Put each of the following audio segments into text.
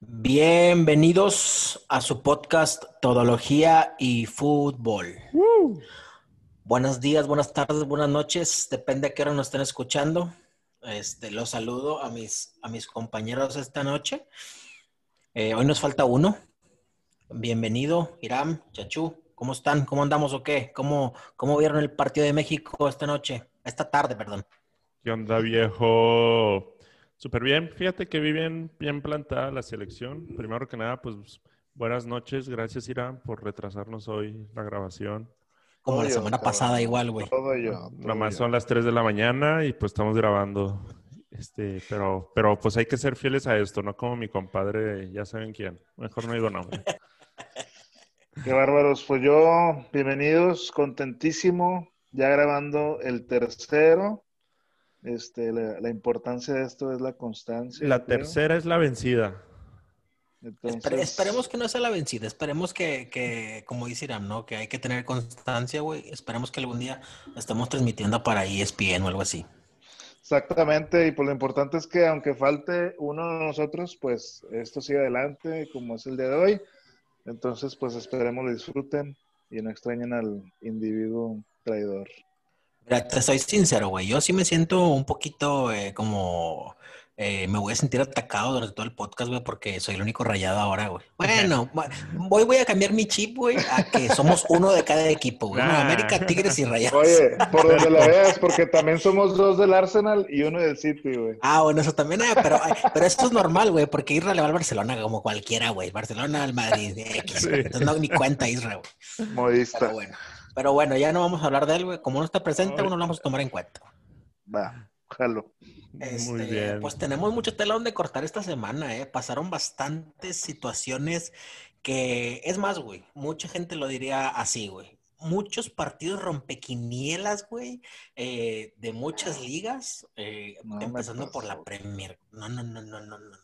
Bienvenidos a su podcast Todología y Fútbol. Buenos días, buenas tardes, buenas noches, depende a qué hora nos estén escuchando. Este, los saludo a mis, a mis compañeros esta noche. Eh, hoy nos falta uno. Bienvenido, Iram, Chachú. ¿Cómo están? ¿Cómo andamos o qué? ¿Cómo, ¿Cómo vieron el partido de México esta noche? Esta tarde, perdón. ¿Qué onda, viejo? Súper bien. Fíjate que vi bien, bien plantada la selección. Primero que nada, pues buenas noches. Gracias, Irán, por retrasarnos hoy la grabación. Como la semana pasada igual, güey. Todo yo. Nada más son las 3 de la mañana y pues estamos grabando. Este, pero, pero pues hay que ser fieles a esto, no como mi compadre, ya saben quién. Mejor no digo nombre. Qué bárbaros. Pues yo, bienvenidos, contentísimo, ya grabando el tercero. Este, la, la importancia de esto es la constancia. La creo. tercera es la vencida. Entonces, Espere- esperemos que no sea la vencida. Esperemos que, que, como dice Iram, ¿no? Que hay que tener constancia, güey. Esperemos que algún día estemos transmitiendo para ESPN o algo así. Exactamente, y pues lo importante es que aunque falte uno de nosotros, pues esto sigue adelante como es el día de hoy. Entonces, pues esperemos lo disfruten y no extrañen al individuo traidor. Mira, te soy sincero, güey. Yo sí me siento un poquito eh, como... eh, me voy a sentir atacado durante todo el podcast, güey, porque soy el único rayado ahora, güey. Bueno, bu- voy, voy a cambiar mi chip, güey, a que somos uno de cada equipo, güey. Nah. América, Tigres y Rayados. Oye, por donde la veas, porque también somos dos del Arsenal y uno del City, güey. Ah, bueno, eso también, eh, pero, pero esto es normal, güey, porque Isra le va al Barcelona como cualquiera, güey. Barcelona al Madrid, X, Sí. Entonces no, ni cuenta Isra, güey. Modista. Pero bueno. Pero bueno, ya no vamos a hablar de él, güey. Como no está presente, Ay. uno lo vamos a tomar en cuenta. Va, jalo. Muy Este, bien. Pues tenemos mucho tela donde cortar esta semana, ¿eh? Pasaron bastantes situaciones que, es más, güey, mucha gente lo diría así, güey. Muchos partidos rompequinielas, güey, eh, de muchas ligas, eh, No empezando por la. Premier. No, no, no, no, no, no, no.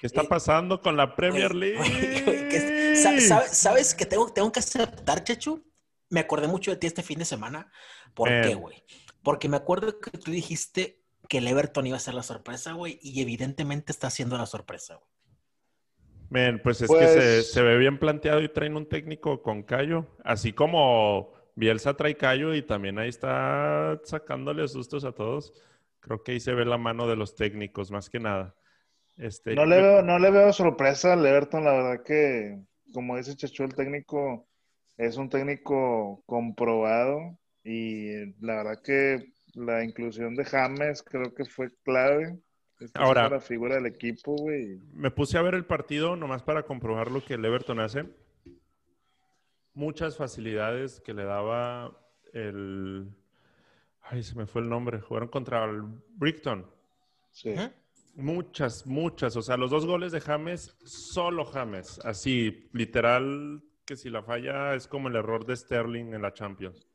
¿Qué está eh, pasando con la Premier League? güey, que es- sa- sabe- ¿Sabes que tengo, tengo que aceptar, Chechu? Me acordé mucho de ti este fin de semana. ¿Por Eh. qué, güey? Porque me acuerdo que tú dijiste que el Everton iba a ser la sorpresa, güey, y evidentemente está siendo la sorpresa, güey. Men, pues es Pues- que se, se ve bien planteado y traen un técnico con callo, así como Bielsa trae callo y también ahí está sacándole sustos a todos. Creo que ahí se ve la mano de los técnicos, más que nada. Este, No le veo, no le veo sorpresa al Everton, la verdad que, como dice Chacho, el técnico es un técnico comprobado y la verdad que la inclusión de James creo que fue clave. Está Ahora- la figura del equipo, güey. Me puse a ver el partido nomás para comprobar lo que el Everton hace. Muchas facilidades que le daba el... Ay, se me fue el nombre. Jugaron contra el Brighton. Sí. Muchas, muchas. O sea, los dos goles de James, solo James. Así, literal, que si la falla es como el error de Sterling en la Champions.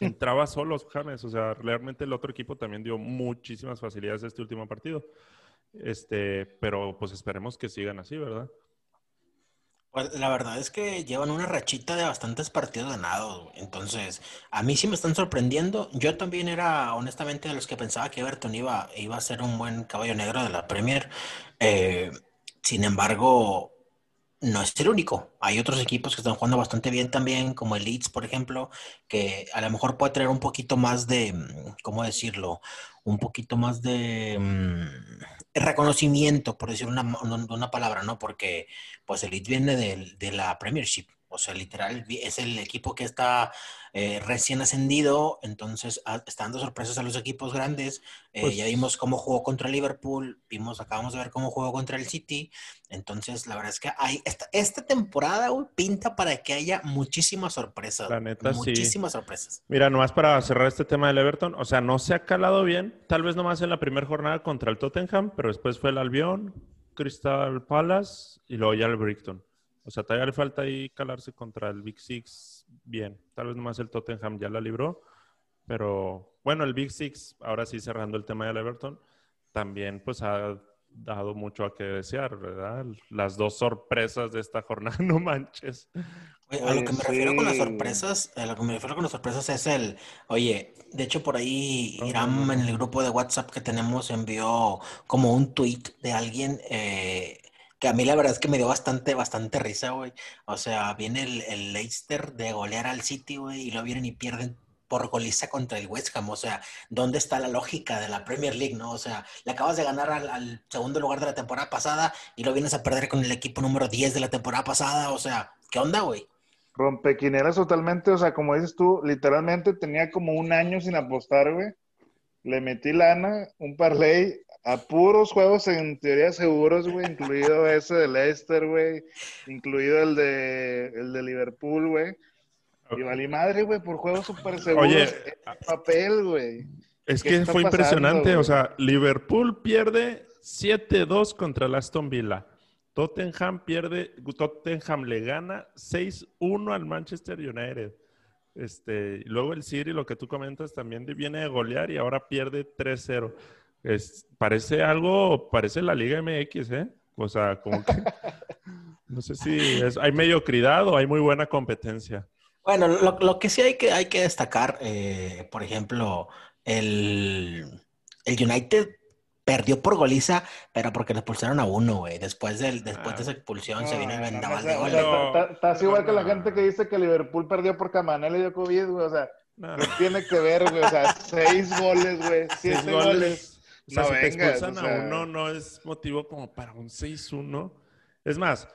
Entraba solo James. O sea, realmente el otro equipo también dio muchísimas facilidades este último partido. Este, pero pues esperemos que sigan así, ¿verdad? Pues la verdad es que llevan una rachita de bastantes partidos ganados. Entonces, a mí sí me están sorprendiendo. Yo también era, honestamente, de los que pensaba que Everton iba, iba a ser un buen caballo negro de la Premier. Eh, sin embargo, no es el único. Hay otros equipos que están jugando bastante bien también, como el Leeds, por ejemplo, que a lo mejor puede traer un poquito más de, mm, ¿cómo decirlo? Un poquito más de mm, reconocimiento, por decir una, una- palabra, ¿no? Porque pues el Leeds viene de, la Premiership. O sea, literal, es el equipo que está eh, recién ascendido, entonces ah, está dando sorpresas a los equipos grandes. Eh, Pues- ya vimos cómo jugó contra Liverpool, vimos, acabamos de ver cómo jugó contra el City. Entonces, la verdad es que hay, esta, esta temporada pinta para que haya muchísimas sorpresas. La neta, sí. muchísimas sorpresas. Mira, nomás para cerrar este tema del Everton, o sea, no se ha calado bien, tal vez nomás en la primera jornada contra el Tottenham, pero después fue el Albion, Crystal Palace y luego ya el Brighton. O sea, todavía le falta ahí calarse contra el Big Six bien. Tal vez nomás el Tottenham ya la libró, pero bueno, el Big Six, ahora sí cerrando el tema del Everton, también pues ha dado mucho a que desear, ¿verdad? Las dos sorpresas de esta jornada, no manches. Oye, a lo que me refiero con las sorpresas, a lo que me refiero con las sorpresas es el, oye, de hecho por ahí Iram en el grupo de WhatsApp que tenemos envió como un tweet de alguien eh, que a mí la verdad es que me dio bastante, bastante risa, güey. O sea, viene el, el Leicester de golear al City, güey, y lo vienen y pierden por goliza contra el West Ham. O sea, ¿dónde está la lógica de la Premier League, no? O sea, le acabas de ganar al, segundo lugar de la temporada pasada y lo vienes a perder con el equipo número 10 de la temporada pasada. O sea, ¿qué onda, güey? Rompequineras totalmente, o sea, como dices tú, literalmente tenía como un año sin apostar, güey. Le metí lana, un parlay a puros juegos en teoría seguros, güey, incluido ese de Leicester, güey, incluido el de, el de Liverpool, güey. Y valí madre, güey, por juegos súper seguros. Oye, papel, güey. Es que fue impresionante. O sea, Liverpool pierde 7-2 contra el Aston Villa. Tottenham pierde, Tottenham le gana 6-1 al Manchester United. Este, luego el City, lo que tú comentas, también viene de golear y ahora pierde 3-0. Parece algo, parece la Liga MX, ¿eh? O sea, como que, no sé si es, hay mediocridad o hay muy buena competencia. Bueno, lo, que sí hay que, hay que destacar, eh, por ejemplo, el, el, United perdió por goliza, pero porque le expulsaron a uno, güey. Después, del, después de esa expulsión se vino el vendaval de goles. Estás igual que la gente que dice que Liverpool perdió por Camanel y dio COVID, güey. O sea, no. tiene que ver, güey. O sea, seis goles, güey. Siete goles. O sea, si te expulsan a uno, no es motivo como para un 6-1. Es más,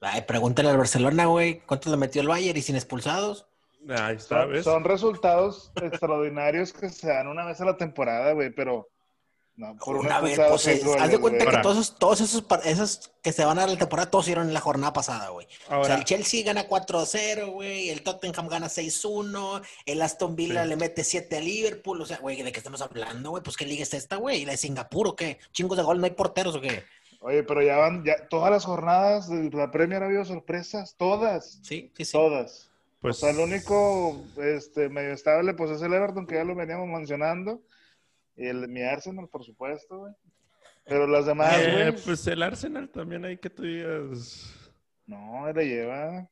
Ay, pregúntale al Barcelona, güey, ¿cuántos le metió el Bayern y sin expulsados? Ahí está, ¿ves? Son, resultados extraordinarios que se dan una vez a la temporada, güey, pero no, por una, vez, pues, eh, haz de cuenta que todos, esos, todos esos, esos, que se van a la temporada, todos hicieron en la jornada pasada, güey. O sea, el Chelsea gana 4-0, güey, el Tottenham gana 6-1, el Aston Villa le mete 7 a Liverpool, o sea, güey, ¿de qué estamos hablando, güey? Pues, ¿qué liga es esta, güey? ¿La de Singapur o qué? ¿Chingos de gol? ¿No hay porteros o qué? Oye, pero ya van, ya todas las jornadas de la Premier ha habido sorpresas, todas. Sí, sí, sí. Todas. Pues... O sea, el único este, medio estable, pues es el Everton, que ya lo veníamos mencionando. Y el, mi Arsenal, por supuesto, güey. Pero las demás, eh, güey. pues el Arsenal también hay que tú digas. No, él le lleva.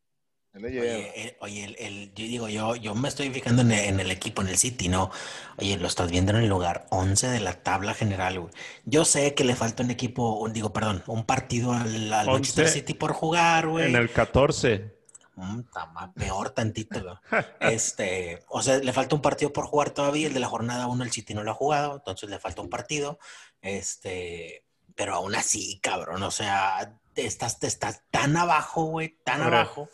Oye, oye el, yo digo, yo, yo me estoy fijando en el, equipo, en el City, ¿no? Oye, lo estás viendo en el lugar 11 de la tabla general, güey. Yo sé que le falta un equipo, un, digo, perdón, un partido al, Manchester City por jugar, güey. En el 14. Mm, peor tantito, güey. Este, o sea, le falta un partido por jugar todavía. El de la jornada 1 el City no lo ha jugado, entonces le falta un partido. Este, pero aún así, cabrón, o sea, estás, estás tan abajo, güey, tan abajo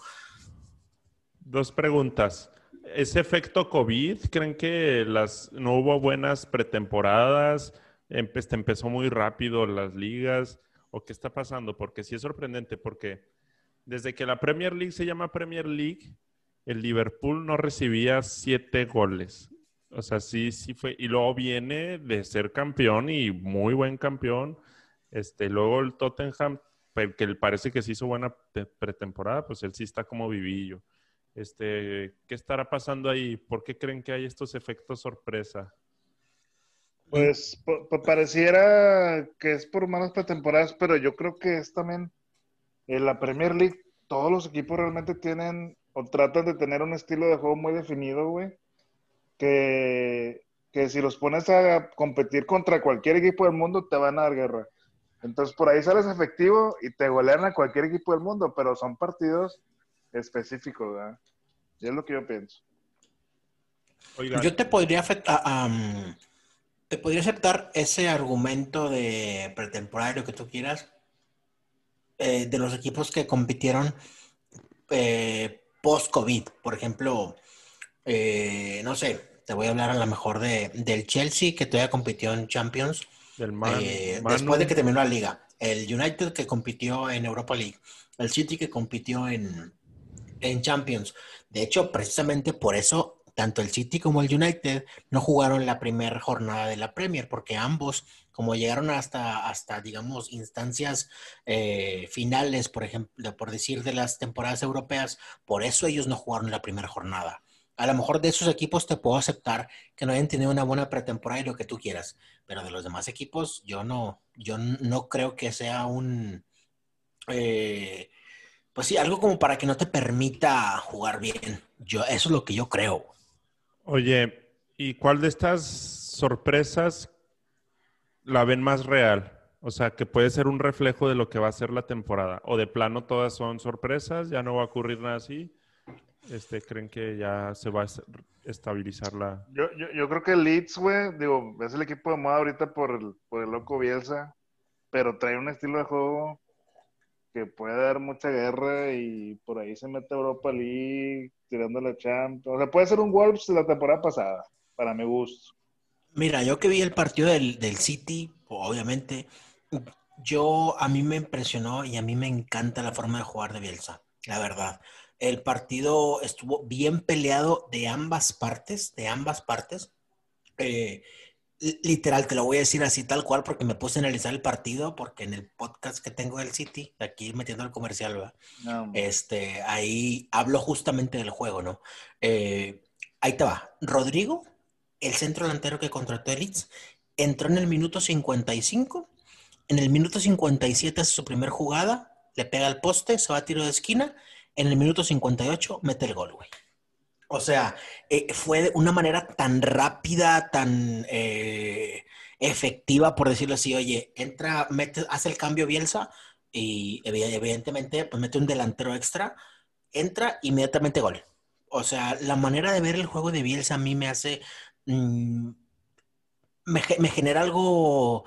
Dos preguntas. ¿Ese efecto COVID? ¿Creen que las, no hubo buenas pretemporadas? empezó muy rápido las ligas. ¿O qué está pasando? Porque sí es sorprendente, porque desde que la Premier League se llama Premier League, el Liverpool no recibía siete goles. O sea, sí, sí fue. Y luego viene de ser campeón y muy buen campeón. Este, luego el Tottenham, que parece que sí hizo buena pretemporada, pues él sí está como vivillo. Este, ¿Qué estará pasando ahí? ¿Por qué creen que hay estos efectos sorpresa? Pues pareciera que es por malas pretemporadas, pero yo creo que es también en la Premier League. Todos los equipos realmente tienen o tratan de tener un estilo de juego muy definido, güey. Que, que si los pones a competir contra cualquier equipo del mundo, te van a dar guerra. Entonces por ahí sales efectivo y te golean a cualquier equipo del mundo, pero son partidos específico, ¿verdad? Y es lo que yo pienso. Yo te podría afectar, te podría aceptar ese argumento de pretemporada, lo que tú quieras, eh, de los equipos que compitieron eh, post-COVID. Por ejemplo, eh, no sé, te voy a hablar a lo mejor de, del Chelsea, que todavía compitió en Champions. después de que terminó la liga. El United que compitió en Europa League. El City que compitió en, en Champions. De hecho, precisamente por eso, tanto el City como el United no jugaron la primera jornada de la Premier, porque ambos, como llegaron hasta, hasta digamos, instancias eh, finales, por ejemplo, por decir, de las temporadas europeas, por eso ellos no jugaron la primera jornada. A lo mejor de esos equipos te puedo aceptar que no hayan tenido una buena pretemporada y lo que tú quieras, pero de los demás equipos yo no, yo no creo que sea un... Eh, pues sí, algo como para que no te permita jugar bien. Yo, eso es lo que yo creo. Oye, ¿y cuál de estas sorpresas la ven más real? O sea, que puede ser un reflejo de lo que va a ser la temporada. O de plano todas son sorpresas, ya no va a ocurrir nada así. Este, ¿Creen que ya se va a estabilizar la...? Yo, yo, yo creo que el Leeds, güey, digo, es el equipo de moda ahorita por el, por el loco Bielsa, pero trae un estilo de juego que puede dar mucha guerra y por ahí se mete Europa League, tirando la Champions. O sea, puede ser un Wolves de la temporada pasada, para mi gusto. Mira, yo que vi el partido del, del City, obviamente, yo a mí me impresionó y a mí me encanta la forma de jugar de Bielsa, la verdad. El partido estuvo bien peleado de ambas partes, de ambas partes. Eh, literal, te lo voy a decir así tal cual porque me puse a analizar el partido porque en el podcast que tengo del City, aquí metiendo el comercial, ¿verdad? No, este, ahí hablo justamente del juego, ¿no? Eh, ahí te va. Rodrigo, el centro delantero que contrató el Leeds, entró en el minuto 55. En el minuto 57 hace su primer jugada, le pega al poste, se va a tiro de esquina. En el minuto 58 mete el gol, güey. O sea, eh, fue de una manera tan rápida, tan eh, efectiva, por decirlo así. Oye, entra, mete, hace el cambio Bielsa y evi- evidentemente pues mete un delantero extra, entra inmediatamente gol. O sea, la manera de ver el juego de Bielsa a mí me hace, mm, me, me genera algo,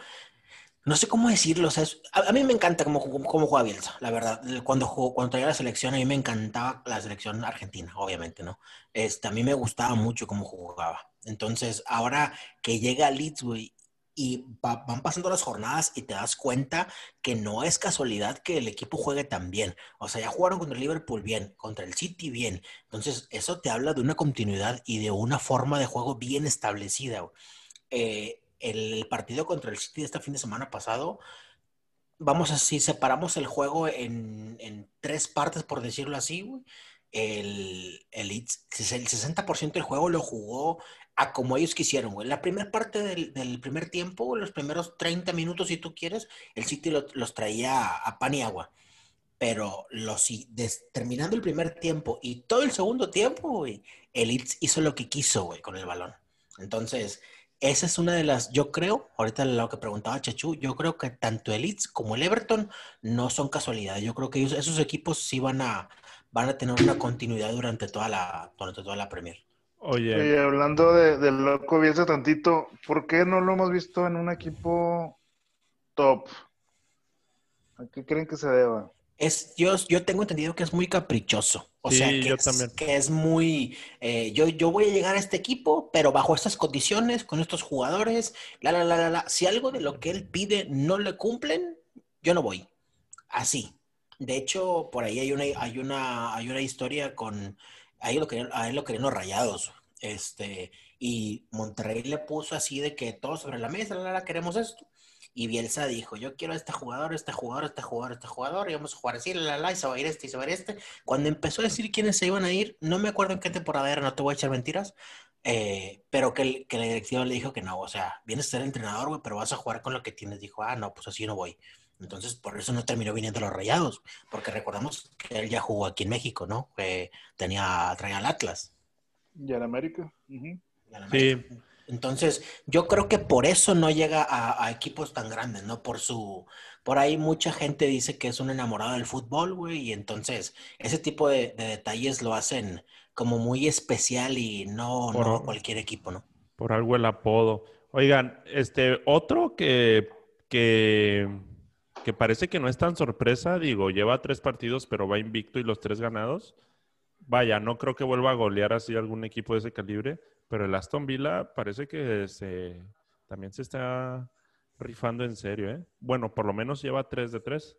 no sé cómo decirlo, es- a, a mí me encanta cómo, cómo, juega Bielsa, la verdad. Cuando, cuando traía la selección, a mí me encantaba la selección argentina, obviamente, ¿no? Este, a mí me gustaba mucho cómo jugaba. Entonces, ahora que llega Leeds, güey, y va- van pasando las jornadas y te das cuenta que no es casualidad que el equipo juegue tan bien. O sea, ya jugaron contra el Liverpool bien, contra el City bien. Entonces, eso te habla de una continuidad y de una forma de juego bien establecida. Eh, el partido contra el City de este fin de semana pasado, vamos a si separamos el juego en, en tres partes, por decirlo así, el, el, el 60% del juego lo jugó a como ellos quisieron, güey. La primera parte del, primer tiempo, los primeros 30 minutos, si tú quieres, el City lo- los traía a, a pan y agua. Pero los, des- terminando el primer tiempo y todo el segundo tiempo, güey, el Leeds hizo lo que quiso, güey, con el balón. Entonces, esa es una de las, yo creo, ahorita lo que preguntaba Chechu, yo creo que tanto el Leeds como el Everton no son casualidades. Yo creo que esos equipos sí van a, van a tener una continuidad durante toda la, durante toda la Premier. Oye, Oye, hablando de, del loco Bielsa tantito, ¿por qué no lo hemos visto en un equipo top? ¿A qué creen que se deba? Es, yo, yo tengo entendido que es muy caprichoso. O Sí, sea, que, yo es, también. que es muy. eh, yo, yo voy a llegar a este equipo, pero bajo estas condiciones, con estos jugadores, la, la, la, la, la. Si algo de lo que él pide no le cumplen, yo no voy. Así. De hecho, por ahí hay una, hay una, hay una historia con. A él lo querían, a él lo querían los rayados. Este, y Monterrey le puso así de que todo sobre la mesa, la, la, queremos esto. Y Bielsa dijo, yo quiero a este jugador, este jugador, este jugador, este jugador, y vamos a jugar así, la, la, y se va a ir este, y se va a ir este. Cuando empezó a decir quiénes se iban a ir, no me acuerdo en qué temporada era, no te voy a echar mentiras, eh, pero que, que la dirección le dijo que no, o sea, vienes a ser entrenador, güey, pero vas a jugar con lo que tienes. Dijo, ah, no, pues así no voy. Entonces, por eso no terminó viniendo a los Rayados, porque recordamos que él ya jugó aquí en México, ¿no? Que tenía, traía al Atlas. ¿Y en América? Al Sí. Entonces, yo creo que por eso no llega a, a equipos tan grandes, ¿no? Por su, por ahí mucha gente dice que es un enamorado del fútbol, güey, y entonces ese tipo de, de detalles lo hacen como muy especial y no, Por- no cualquier equipo, ¿no? por algo el apodo. Oigan, este, otro que, que, que parece que no es tan sorpresa, digo, lleva tres partidos, pero va invicto y los tres ganados. Vaya, no creo que vuelva a golear así algún equipo de ese calibre, pero el Aston Villa parece que se, también se está rifando en serio, ¿eh? Bueno, por lo menos lleva tres de tres.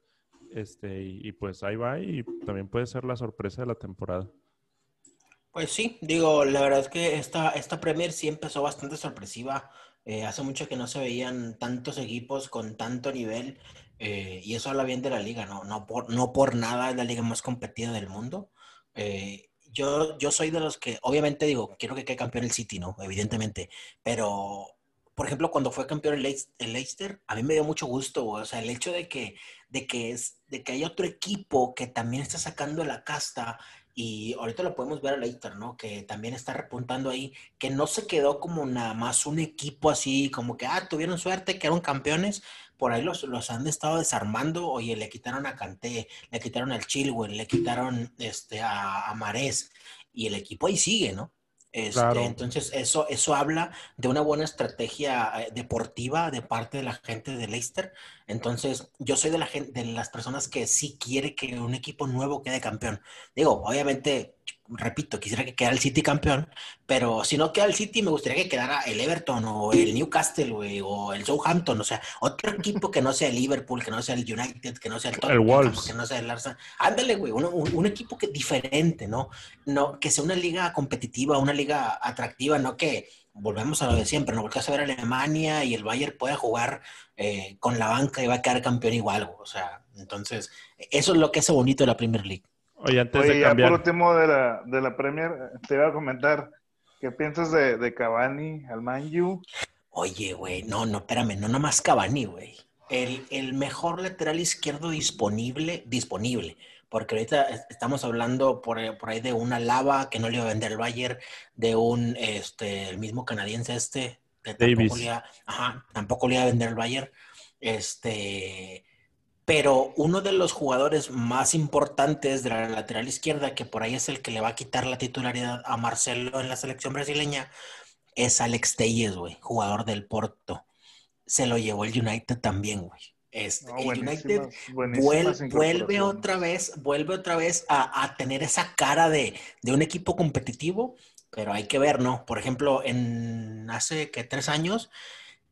Este, y, pues ahí va y también puede ser la sorpresa de la temporada. Pues sí, digo, la verdad es que esta, esta Premier sí empezó bastante sorpresiva. Eh, hace mucho que no se veían tantos equipos con tanto nivel eh, y eso habla bien de la liga, ¿no? No por, no por nada es la liga más competida del mundo. Eh, yo, yo soy de los que, obviamente digo, quiero que quede campeón el City, ¿no? Evidentemente, pero, por ejemplo, cuando fue campeón el, Leis- el Leicester, a mí me dio mucho gusto, güey. O sea, el hecho de que, de que, es, de que hay otro equipo que también está sacando la casta y ahorita lo podemos ver a Leicester, ¿no? Que también está repuntando ahí, que no se quedó como nada más un equipo así, como que, ah, tuvieron suerte, quedaron campeones, por ahí los, los han estado desarmando. Oye, le quitaron a Canté, le quitaron al Chilwell, le quitaron este, a, a Marés y el equipo ahí sigue, ¿no? Este, Claro. Entonces, eso, eso habla de una buena estrategia eh, deportiva de parte de la gente de Leicester. Entonces, yo soy de, la gente, de las personas que sí quiere que un equipo nuevo quede campeón. Digo, obviamente, repito, quisiera que quedara el City campeón, pero si no queda el City, me gustaría que quedara el Everton o el Newcastle, güey, o el Southampton, o sea, otro equipo que no sea el Liverpool, que no sea el United, que no sea el Tottenham, Wolves. que no sea el Arsenal. Ándale, güey, un, equipo que diferente, ¿no? No, que sea una liga competitiva, una liga atractiva, no que volvemos a lo de siempre, no volteas a ver a Alemania y el Bayern pueda jugar eh, con la banca y va a quedar campeón igual, güey, o sea, entonces, eso es lo que hace bonito de la Premier League. Oye, antes Oye, de ya por cambiar, último de la, de la Premier, te iba a comentar, ¿qué piensas de, de Cavani al Man U? Oye, güey, no, no, espérame, no nomás Cavani, güey. El, el mejor lateral izquierdo disponible, disponible, porque ahorita es- estamos hablando por, por ahí de una lava que no le iba a vender el Bayern, de un, este, el mismo canadiense este, que Davis. tampoco le iba, ajá, tampoco le iba a vender el Bayern, este, pero uno de los jugadores más importantes de la lateral izquierda, que por ahí es el que le va a quitar la titularidad a Marcelo en la selección brasileña, es Alex Telles, güey, jugador del Porto. Se lo llevó el United también, güey. Este, No, el United buenísimas vuelve otra vez, vuelve otra vez a, a tener esa cara de, de un equipo competitivo, pero hay que ver, ¿no? Por ejemplo, en hace que tres años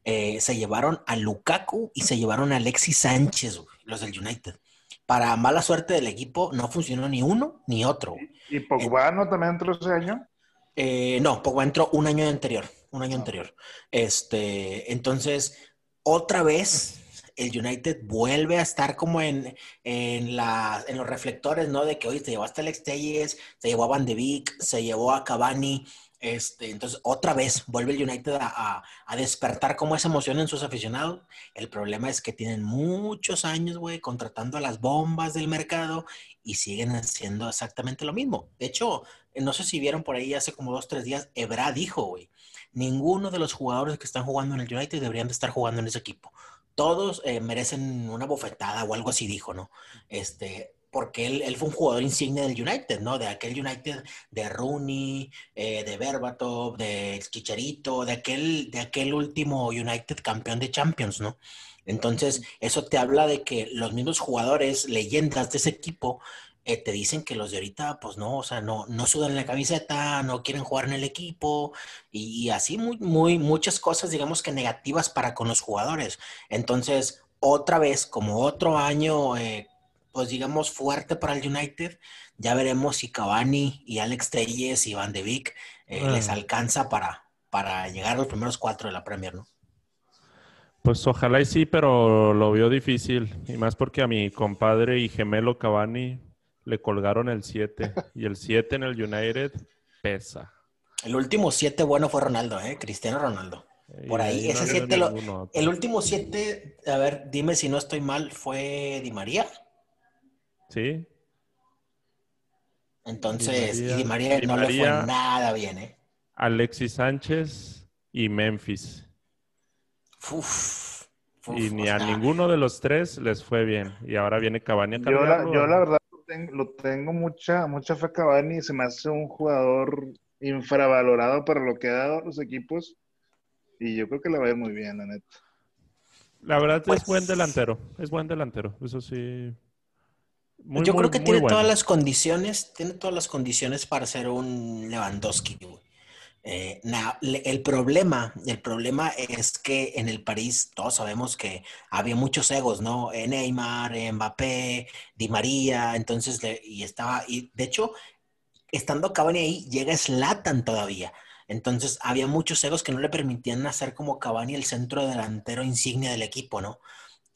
eh, se llevaron a Lukaku y se llevaron a Alexis Sánchez, güey, los del United. Para mala suerte del equipo, no funcionó ni uno ni otro. ¿Y Pogba no también entró ese año? Eh, no, Pogba entró un año anterior, un año anterior. Este, entonces, otra vez el United vuelve a estar como en, en, la, en los reflectores, ¿no? De que, oye, se llevó hasta Alex Telles, se llevó a Van de Beek, se llevó a Cavani. Este, entonces, otra vez vuelve el United a, despertar como esa emoción en sus aficionados. El problema es que tienen muchos años, güey, contratando a las bombas del mercado y siguen haciendo exactamente lo mismo. De hecho, eh, no sé si vieron por ahí hace como dos, tres días, Ebra dijo, güey, ninguno de los jugadores que están jugando en el United deberían de estar jugando en ese equipo. Todos eh, merecen una bofetada o algo así dijo, ¿no? Este, porque él, él fue un jugador insigne del United, ¿no? De aquel United de Rooney, eh, de Berbatov, de Chicharito, de aquel, de aquel último United campeón de Champions, ¿no? Entonces, eso te habla de que los mismos jugadores, leyendas de ese equipo, eh, te dicen que los de ahorita, pues no, o sea, no, no sudan la camiseta, no quieren jugar en el equipo y, y así muy, muy, muchas cosas, digamos que negativas para con los jugadores. Entonces, otra vez, como otro año, eh, pues digamos fuerte para el United, ya veremos si Cavani y Alex Telles y Van de Beek eh, Ah. les alcanza para, para llegar a los primeros cuatro de la Premier, ¿no? pues ojalá y sí, pero lo vio difícil. Y más porque a mi compadre y gemelo Cavani le colgaron el 7. y el 7 en el United pesa. El último siete bueno fue Ronaldo, ¿eh? Cristiano Ronaldo. Por ahí, no ese vino siete lo- ninguno otro. El último siete, a ver, dime si no estoy mal, fue Di María. Sí, Entonces, Di y María- Di María Di no le María- fue nada bien, ¿eh? Alexis Sánchez y Memphis. Uf, uf, y o ni a sea, ninguno de los tres les fue bien. Y ahora viene Cavani a Yo la, yo la verdad lo tengo, lo tengo mucha, mucha fe a Cavani, se me hace un jugador infravalorado para lo que ha dado a los equipos y yo creo que le va a ir muy bien, la neta. La verdad Pues- es buen delantero. Es buen delantero. Eso sí. Muy, yo muy, creo que tiene bueno. todas las condiciones, tiene todas las condiciones para ser un Lewandowski. Eh, el problema, el problema es que en el París todos sabemos que había muchos egos, ¿no? Eh, Neymar, eh, Mbappé, Di María, entonces, le- y estaba, y de hecho, estando Cavani ahí, llega Zlatan todavía. Entonces, había muchos egos que no le permitían hacer como Cavani el centro delantero insignia del equipo, ¿no?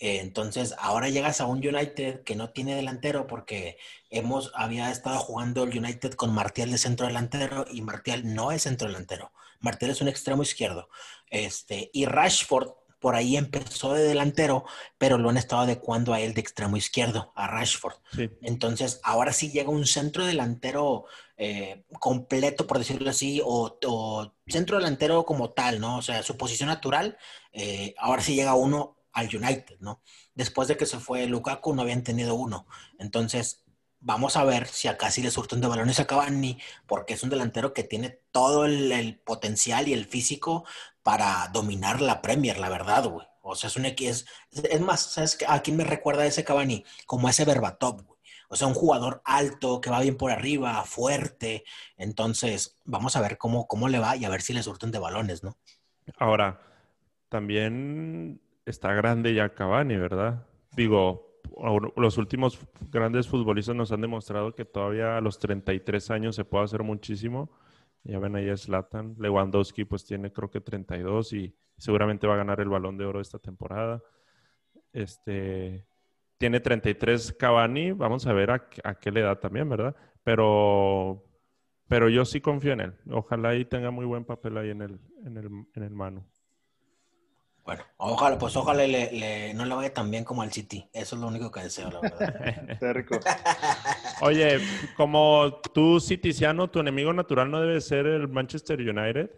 Entonces, ahora llegas a un United que no tiene delantero porque hemos, había estado jugando el United con Martial de centro delantero y Martial no es centro delantero. Martial es un extremo izquierdo. Este, y Rashford por ahí empezó de delantero, pero lo han estado adecuando a él de extremo izquierdo, a Rashford. Sí. Entonces, ahora sí llega un centro delantero eh, completo, por decirlo así, o, o centro delantero como tal, ¿no? O sea, su posición natural, eh, ahora sí llega uno al United, ¿no? Después de que se fue Lukaku no habían tenido uno. Entonces, vamos a ver si acá sí le surten de balones a Cavani, porque es un delantero que tiene todo el, potencial y el físico para dominar la Premier, la verdad, güey. O sea, es un es, es más, ¿sabes a quién me recuerda ese Cavani? Como ese Berbatov, güey. O sea, un jugador alto, que va bien por arriba, fuerte. Entonces, vamos a ver cómo, cómo le va y a ver si le surten de balones, ¿no? Ahora, también está grande ya Cavani, ¿verdad? Digo, los últimos grandes futbolistas nos han demostrado que todavía a los 33 años se puede hacer muchísimo. Ya ven ahí a Zlatan. Lewandowski pues tiene creo que 32 y seguramente va a ganar el balón de oro esta temporada. Este, tiene 33 Cavani, vamos a ver a, qué le da también, ¿verdad? Pero, pero yo sí confío en él. Ojalá y tenga muy buen papel ahí en el, en el, en el mano. Bueno, ojalá, pues ojalá le, no le vaya tan bien como al City. Eso es lo único que deseo, la verdad. rico. Oye, como tú, Citiciano, tu enemigo natural no debe ser el Manchester United.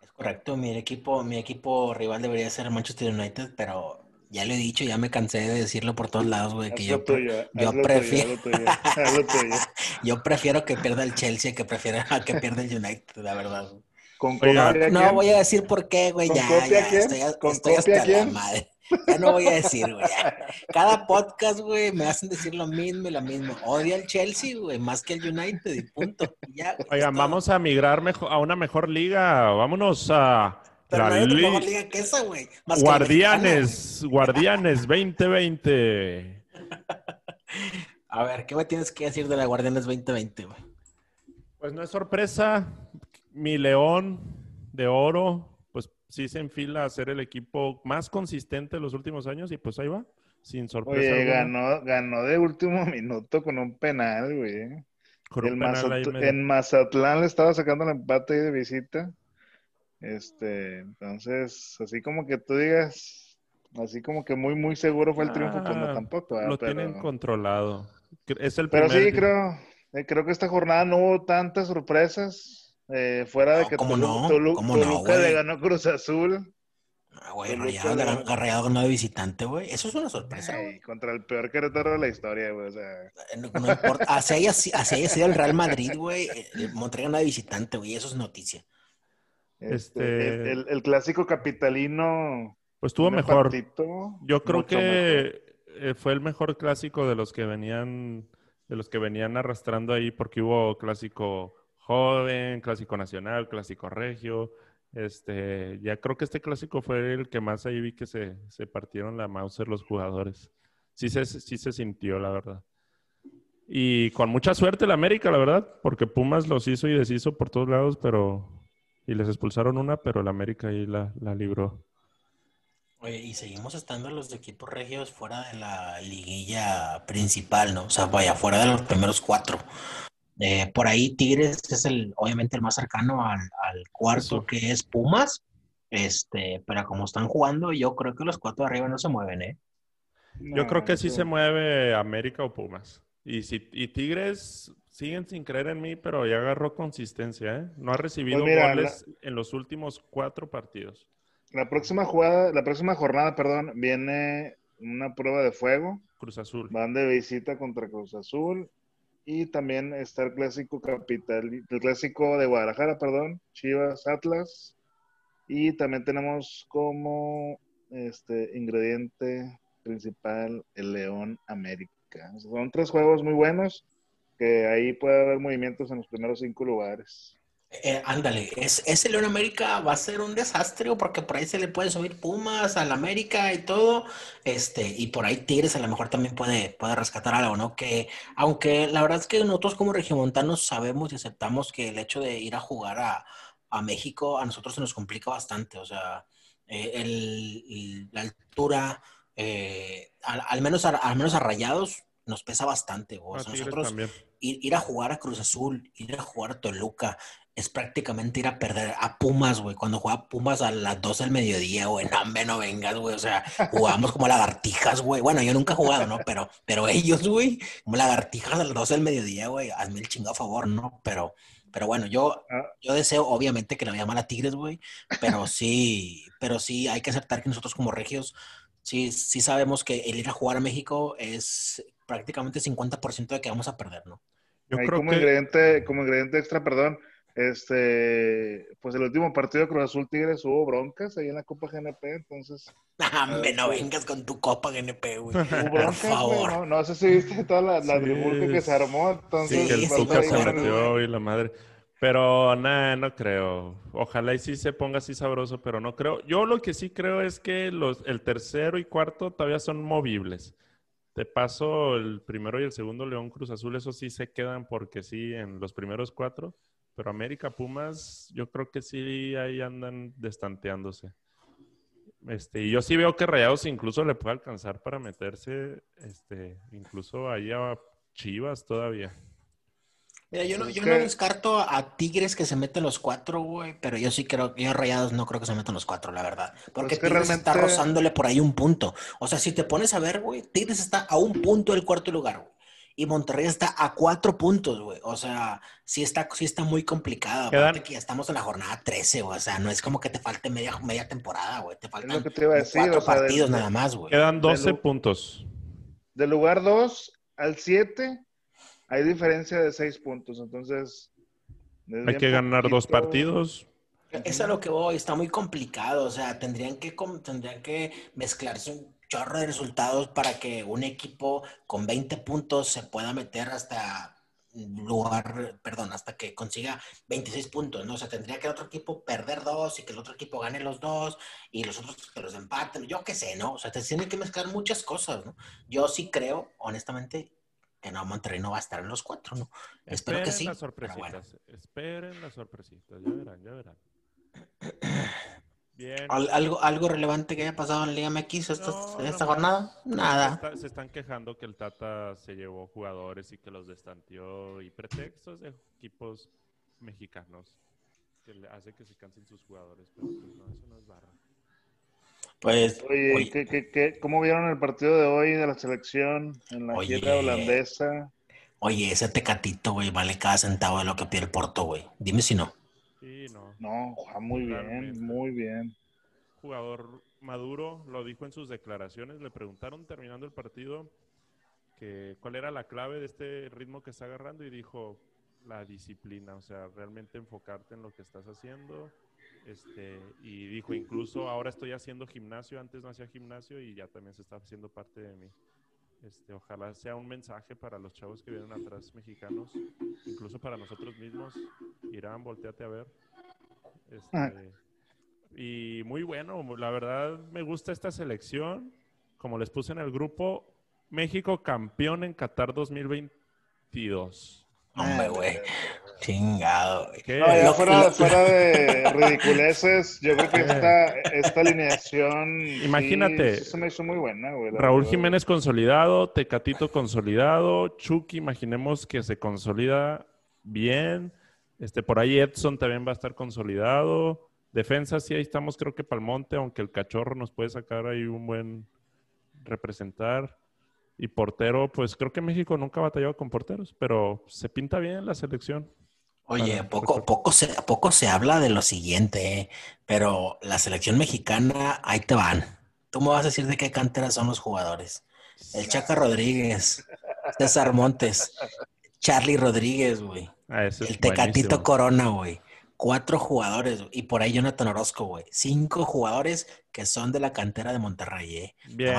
Es correcto, mi equipo, mi equipo rival debería ser el Manchester United, pero ya lo he dicho, ya me cansé de decirlo por todos lados, güey, que yo, yo prefiero yo prefiero que pierda el Chelsea que prefiera que pierda el United, la verdad. ¿Con no voy a decir por qué, güey. Ya, ya, estoy, estoy hasta la madre. Ya no voy a decir, güey. Cada podcast, güey, me hacen decir lo mismo y lo mismo. Odia al Chelsea, güey, más que el United y punto. Ya, Oigan, vamos a migrar a una mejor liga. Vámonos a... Pero la no mejor liga que esa, güey. Guardianes, Guardianes 2020. A ver, ¿qué me tienes que decir de la Guardianes 2020, güey? Pues no es sorpresa mi León de Oro, pues sí se enfila a ser el equipo más consistente de los últimos años y pues ahí va, sin sorpresa. Oye, ganó, ganó de último minuto con un penal, güey. En Mazatlán le estaba sacando el empate de visita. Este, entonces, así como que tú digas, así como que muy, muy seguro fue el triunfo, pues no ah, tampoco. Lo tienen controlado. Es el Pero sí, creo, eh, creo que esta jornada no hubo tantas sorpresas. Eh, fuera de que ¿cómo no? Toluca le ganó Cruz Azul. Ah, güey, Rayado, ganó de visitante, güey. Eso es una sorpresa, güey. Contra el peor Querétaro de la historia, güey. O sea... Eh, no, importa. Así haya, sido el Real Madrid, güey. Eh, Monterrey ganó de visitante, güey. Eso es noticia. Este, el, el, clásico capitalino. Pues tuvo mejor. Yo creo que fue el mejor clásico de los que venían, de los que venían arrastrando ahí, porque hubo clásico joven, clásico nacional, clásico regio. Este, ya creo que este clásico fue el que más ahí vi que se, se partieron la Mauser los jugadores. Sí se, sí se sintió, la verdad. Y con mucha suerte el América, la verdad, porque Pumas los hizo y deshizo por todos lados, pero. Y les expulsaron una, pero el América ahí la, la libró. Oye, y seguimos estando los equipos regios fuera de la liguilla principal, ¿no? O sea, vaya, fuera de los primeros cuatro. Eh, por ahí Tigres es el, obviamente el más cercano al, cuarto que es Pumas, este, pero como están jugando, yo creo que los cuatro de arriba no se mueven, ¿eh? yo creo que sí se mueve América o Pumas. Y, si, y Tigres siguen sin creer en mí, pero ya agarró consistencia, ¿eh? No ha recibido pues goles en los últimos cuatro partidos. La próxima jugada, la próxima jornada, perdón, viene una prueba de fuego. Cruz Azul. Van de visita contra Cruz Azul y también está el clásico capital, el clásico de Guadalajara, perdón, Chivas Atlas. Y también tenemos como este ingrediente principal el León América. Son tres juegos muy buenos que ahí puede haber movimientos en los primeros cinco lugares. Eh, ándale, es, ese León América va a ser un desastre porque por ahí se le puede subir Pumas al América y todo, este, y por ahí Tigres a lo mejor también puede, puede rescatar algo, ¿no? Que aunque la verdad es que nosotros como regiomontanos sabemos y aceptamos que el hecho de ir a jugar a, México a nosotros se nos complica bastante, o sea, eh, la altura, eh, al, menos al menos a Rayados nos pesa bastante, sea, nosotros ir, ir, a jugar a Cruz Azul, ir a jugar a Toluca, es prácticamente ir a perder a Pumas, güey. Cuando juega Pumas a las 12 del mediodía, güey, no, me no vengas, güey. O sea, jugamos como lagartijas, güey. Bueno, yo nunca he jugado, ¿no? Pero, pero ellos, güey, como lagartijas a las 12 del mediodía, güey. Hazme el chingo a favor, ¿no? Pero, pero bueno, yo, ah. yo deseo, obviamente, que le vaya mal a Tigres, güey. Pero sí, pero sí, hay que aceptar que nosotros como regios sí, sí sabemos que el ir a jugar a México es prácticamente 50% de que vamos a perder, ¿no? Yo creo como, ingrediente, como ingrediente extra, perdón, este, pues el último partido de Cruz Azul Tigres hubo broncas ahí en la Copa GNP, entonces. no este, vengas con tu Copa GNP, güey. Por favor. no, sé si viste toda la, la que se armó, entonces. Sí, que el Tuca se metió y la madre. Pero nada, no creo. Ojalá y sí se ponga así sabroso, pero no creo. Yo lo que sí creo es que los, el tercero y cuarto todavía son movibles. Te paso el primero y el segundo León Cruz Azul, eso sí se quedan porque sí en los primeros cuatro. Pero América Pumas, yo creo que sí ahí andan destanteándose. Este, y yo sí veo que Rayados incluso le puede alcanzar para meterse, este, incluso ahí a Chivas todavía. Mira, yo no, yo no descarto a Tigres que se meten los cuatro, güey, pero yo sí creo, yo Rayados no creo que se metan los cuatro, la verdad. Porque Tigres está rozándole por ahí un punto. O sea, si te pones a ver, güey, Tigres está a un punto del cuarto lugar, güey y Monterrey está a cuatro puntos, güey. O sea, sí está, sí está muy complicado. Aparte que ya estamos en la jornada 13, güey. O sea, no es como que te falte media, media temporada, güey. Te faltan cuatro partidos nada más, güey. Quedan 12 puntos. Del lugar 2 al 7 hay diferencia de 6 puntos. Entonces... Hay que ganar dos partidos. Es a lo que voy, está muy complicado, o sea, tendrían que, tendrían que mezclarse chorro de resultados para que un equipo con 20 puntos se pueda meter hasta lugar, perdón, hasta que consiga 26 puntos, ¿no? O sea, tendría que el otro equipo perder dos y que el otro equipo gane los dos y los otros que los empaten, yo qué sé, ¿no? O sea, te tienen que mezclar muchas cosas, ¿no? Yo sí creo, honestamente, que no, Monterrey no va a estar en los cuatro, ¿no? Espero que sí. Las sorpresitas, Esperen las sorpresitas, ya verán, ya verán. ¿Algo, ¿Algo relevante que haya pasado en la Liga MX esta, esta jornada? Nada. se están quejando que el Tata se llevó jugadores y que los destanteó y pretextos de equipos mexicanos que le hace que se cansen sus jugadores, pero pues no, eso no es barra. Pues, oye, ¿qué, cómo vieron el partido de hoy de la selección en la gira holandesa? Oye, ese tecatito, güey, vale cada centavo de lo que pide el Porto, güey. Dime si no. Sí, no. No, muy bien, muy bien. Jugador maduro, lo dijo en sus declaraciones. Le preguntaron terminando el partido que cuál era la clave de este ritmo que está agarrando y dijo la disciplina, o sea, realmente enfocarte en lo que estás haciendo. Este, y dijo, incluso ahora estoy haciendo gimnasio, antes no hacía gimnasio y ya también se está haciendo parte de mí. Este, ojalá sea un mensaje para los chavos que vienen atrás mexicanos, incluso para nosotros mismos. Irán, volteate a ver. Este, ah. Y muy bueno, la verdad me gusta esta selección. Como les puse en el grupo, México campeón en Qatar 2022. Hombre, güey. Chingado, No, fuera, de ridiculeces, yo creo que esta, esta alineación. Imagínate. se me hizo muy buena, güey. Raúl Jiménez consolidado, Tecatito consolidado, Chucky, imaginemos que se consolida bien. Este, por ahí Edson también va a estar consolidado. Defensa, sí, ahí estamos, creo que Palmonte, aunque el cachorro nos puede sacar ahí un buen representar. Y portero, pues creo que México nunca ha batallado con porteros, pero se pinta bien la selección. Oye, poco, poco, se, poco se habla de lo siguiente, ¿eh? pero la selección mexicana, ahí te van. Tú me vas a decir de qué cantera son los jugadores. El Chaca Rodríguez, César Montes, Charlie Rodríguez, güey. Ah, el Tecatito Corona, güey cuatro jugadores y por ahí Jonathan Orozco, güey. Cinco jugadores que son de la cantera de Monterrey, ¿eh? Bien.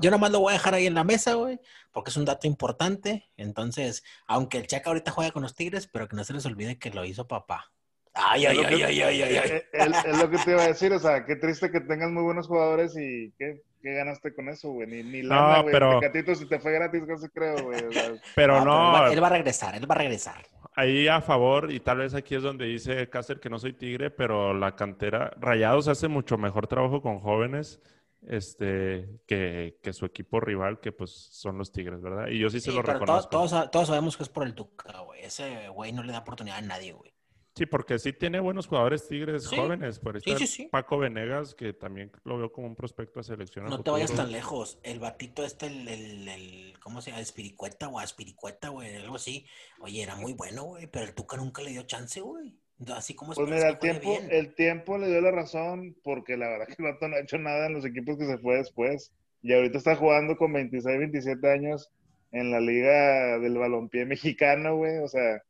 yo nomás lo voy a dejar ahí en la mesa, güey, porque es un dato importante. Entonces, aunque el Chaca ahorita juega con los Tigres, pero que no se les olvide que lo hizo papá. Ay, ay, ay, ay, ay, ay, ay. Es, lo que te iba a decir, o sea, qué triste que tengas muy buenos jugadores y qué, qué ganaste con eso, güey. Ni, ni lana, güey. Pero... Catito, si te fue gratis, casi creo, güey. pero no. él va a regresar, él va a regresar ahí a favor, y tal vez aquí es donde dice Cácer que no soy tigre, pero la cantera, Rayados hace mucho mejor trabajo con jóvenes este, que, que su equipo rival, que pues son los tigres, ¿verdad? Y yo sí, se lo reconozco. Todos, todos, sabemos que es por el Tuca, güey. Ese güey no le da oportunidad a nadie, güey. Sí, porque sí tiene buenos jugadores tigres jóvenes. Por sí, Paco Venegas, que también lo veo como un prospecto a selección. No te vayas tan lejos. El batito este, el, el, ¿cómo se llama? Espiricueta o Aspiricueta, güey, algo así. Oye, era muy bueno, güey, pero el Tuca nunca le dio chance, güey. Así como Pues mira, el tiempo, bien. el tiempo le dio la razón porque la verdad que el vato no ha hecho nada en los equipos que se fue después. Y ahorita está jugando con 26, 27 años en la liga del balompié mexicano, güey. O sea,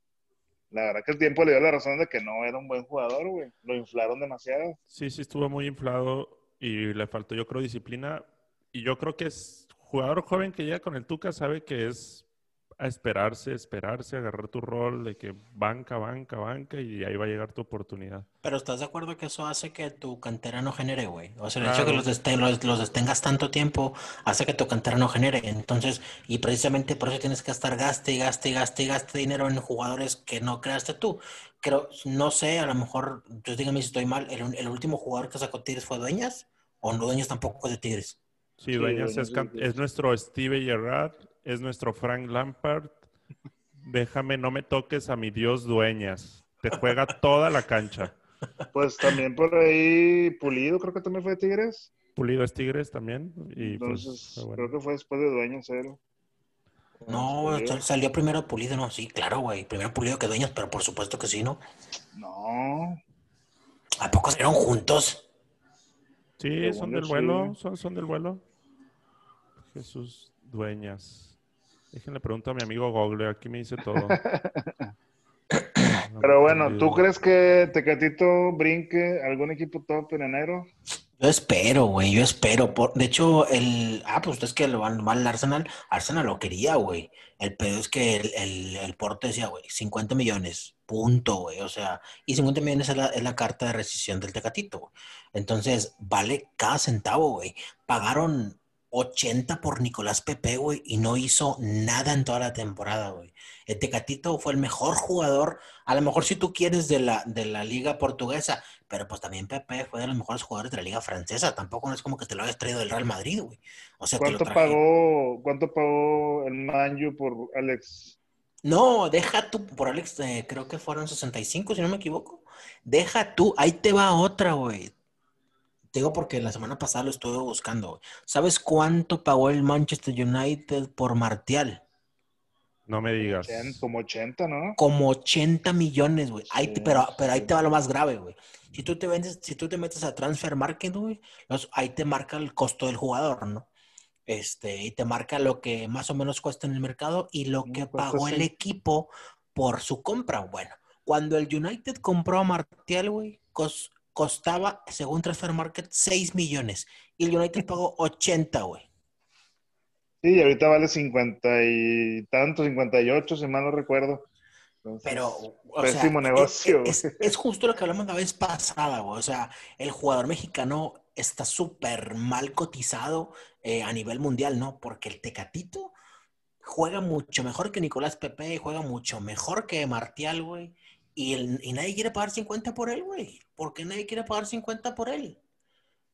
la verdad que el tiempo le dio la razón de que no era un buen jugador, güey. Lo inflaron demasiado. Sí, sí, estuvo muy inflado y le faltó, yo creo, disciplina. Y yo creo que es jugador joven que llega con el Tuca, sabe que es a esperarse, esperarse, agarrar tu rol de que banca, banca, banca y ahí va a llegar tu oportunidad. Pero ¿estás de acuerdo que eso hace que tu cantera no genere, güey? O sea, el Claro. hecho de que los, desten- los, los detengas tanto tiempo hace que tu cantera no genere. Entonces, y precisamente por eso tienes que estar gaste y gaste y gaste y gaste dinero en jugadores que no creaste tú. Creo, no sé, a lo mejor, entonces dígame si estoy mal, ¿el, el último jugador que sacó Tigres fue Dueñas? ¿O no Dueñas tampoco es de Tigres? Sí, Sí, Dueñas can- es- es nuestro Steve Gerrard, es nuestro Frank Lampard. Déjame, no me toques a mi Dios Dueñas. Te juega toda la cancha. Pues también por ahí Pulido, creo que también fue de Tigres. Pulido es Tigres también. Y pues, Entonces, bueno. creo que fue después de cero. No, Pulido. sal- salió primero Pulido, no, sí, claro, güey. Primero Pulido que Dueñas, pero por supuesto que sí, ¿no? No, ¿A poco salieron juntos? Sí, son del sí. vuelo, son, son del vuelo. Jesús Dueñas. Déjenle pregunto a mi amigo Google, aquí me dice todo. No pero bueno. ¿tú crees que Tecatito brinque algún equipo top en enero? Yo espero, güey, yo espero. Por... De hecho, el. Ah, pues es que lo van, va al Arsenal. Arsenal lo quería, güey. El pedo es que el, el, el Porto decía, güey, 50 millones, punto, güey. O sea, y 50 millones es la, es la carta de rescisión del Tecatito, güey. Entonces, vale cada centavo, güey. Pagaron 80 por Nicolás Pepe, güey, y no hizo nada en toda la temporada, güey. El Tecatito fue el mejor jugador, a lo mejor si tú quieres, de la, de la liga portuguesa, pero pues también Pepe fue de los mejores jugadores de la liga francesa. Tampoco no es como que te lo hayas traído del Real Madrid, güey. O sea, te lo ¿Cuánto pagó, cuánto pagó el Manju por Alex? No, deja tú, por Alex, eh, creo que fueron 65, si no me equivoco. Deja tú, ahí te va otra, güey. Te digo porque la semana pasada lo estuve buscando, güey. ¿Sabes cuánto pagó el Manchester United por Martial? No me digas. Como 80, ¿no? Como 80 millones, güey. Ahí te- Sí, pero, pero ahí sí. te va lo más grave, güey. Si tú te vendes, si tú te metes a Transfer Market, güey, los- ahí te marca el costo del jugador, ¿no? Este, y te marca lo que más o menos cuesta en el mercado y lo Mm, que pagó el equipo por su compra. Bueno, cuando el United compró a Martial, güey, cos- costaba, según Transfer Market, 6 millones. Y el United pagó 80, güey. Sí, y ahorita vale 50 y tanto, 58, si mal no recuerdo. Entonces, Pero, o pésimo sea, negocio, Es, es- es justo lo que hablamos la vez pasada, güey. O sea, el jugador mexicano está súper mal cotizado eh, a nivel mundial, ¿no? Porque el Tecatito juega mucho mejor que Nicolás Pepe, juega mucho mejor que Martial, güey. Y, el- y nadie quiere pagar 50 por él, güey. ¿Por qué nadie quiere pagar 50 por él?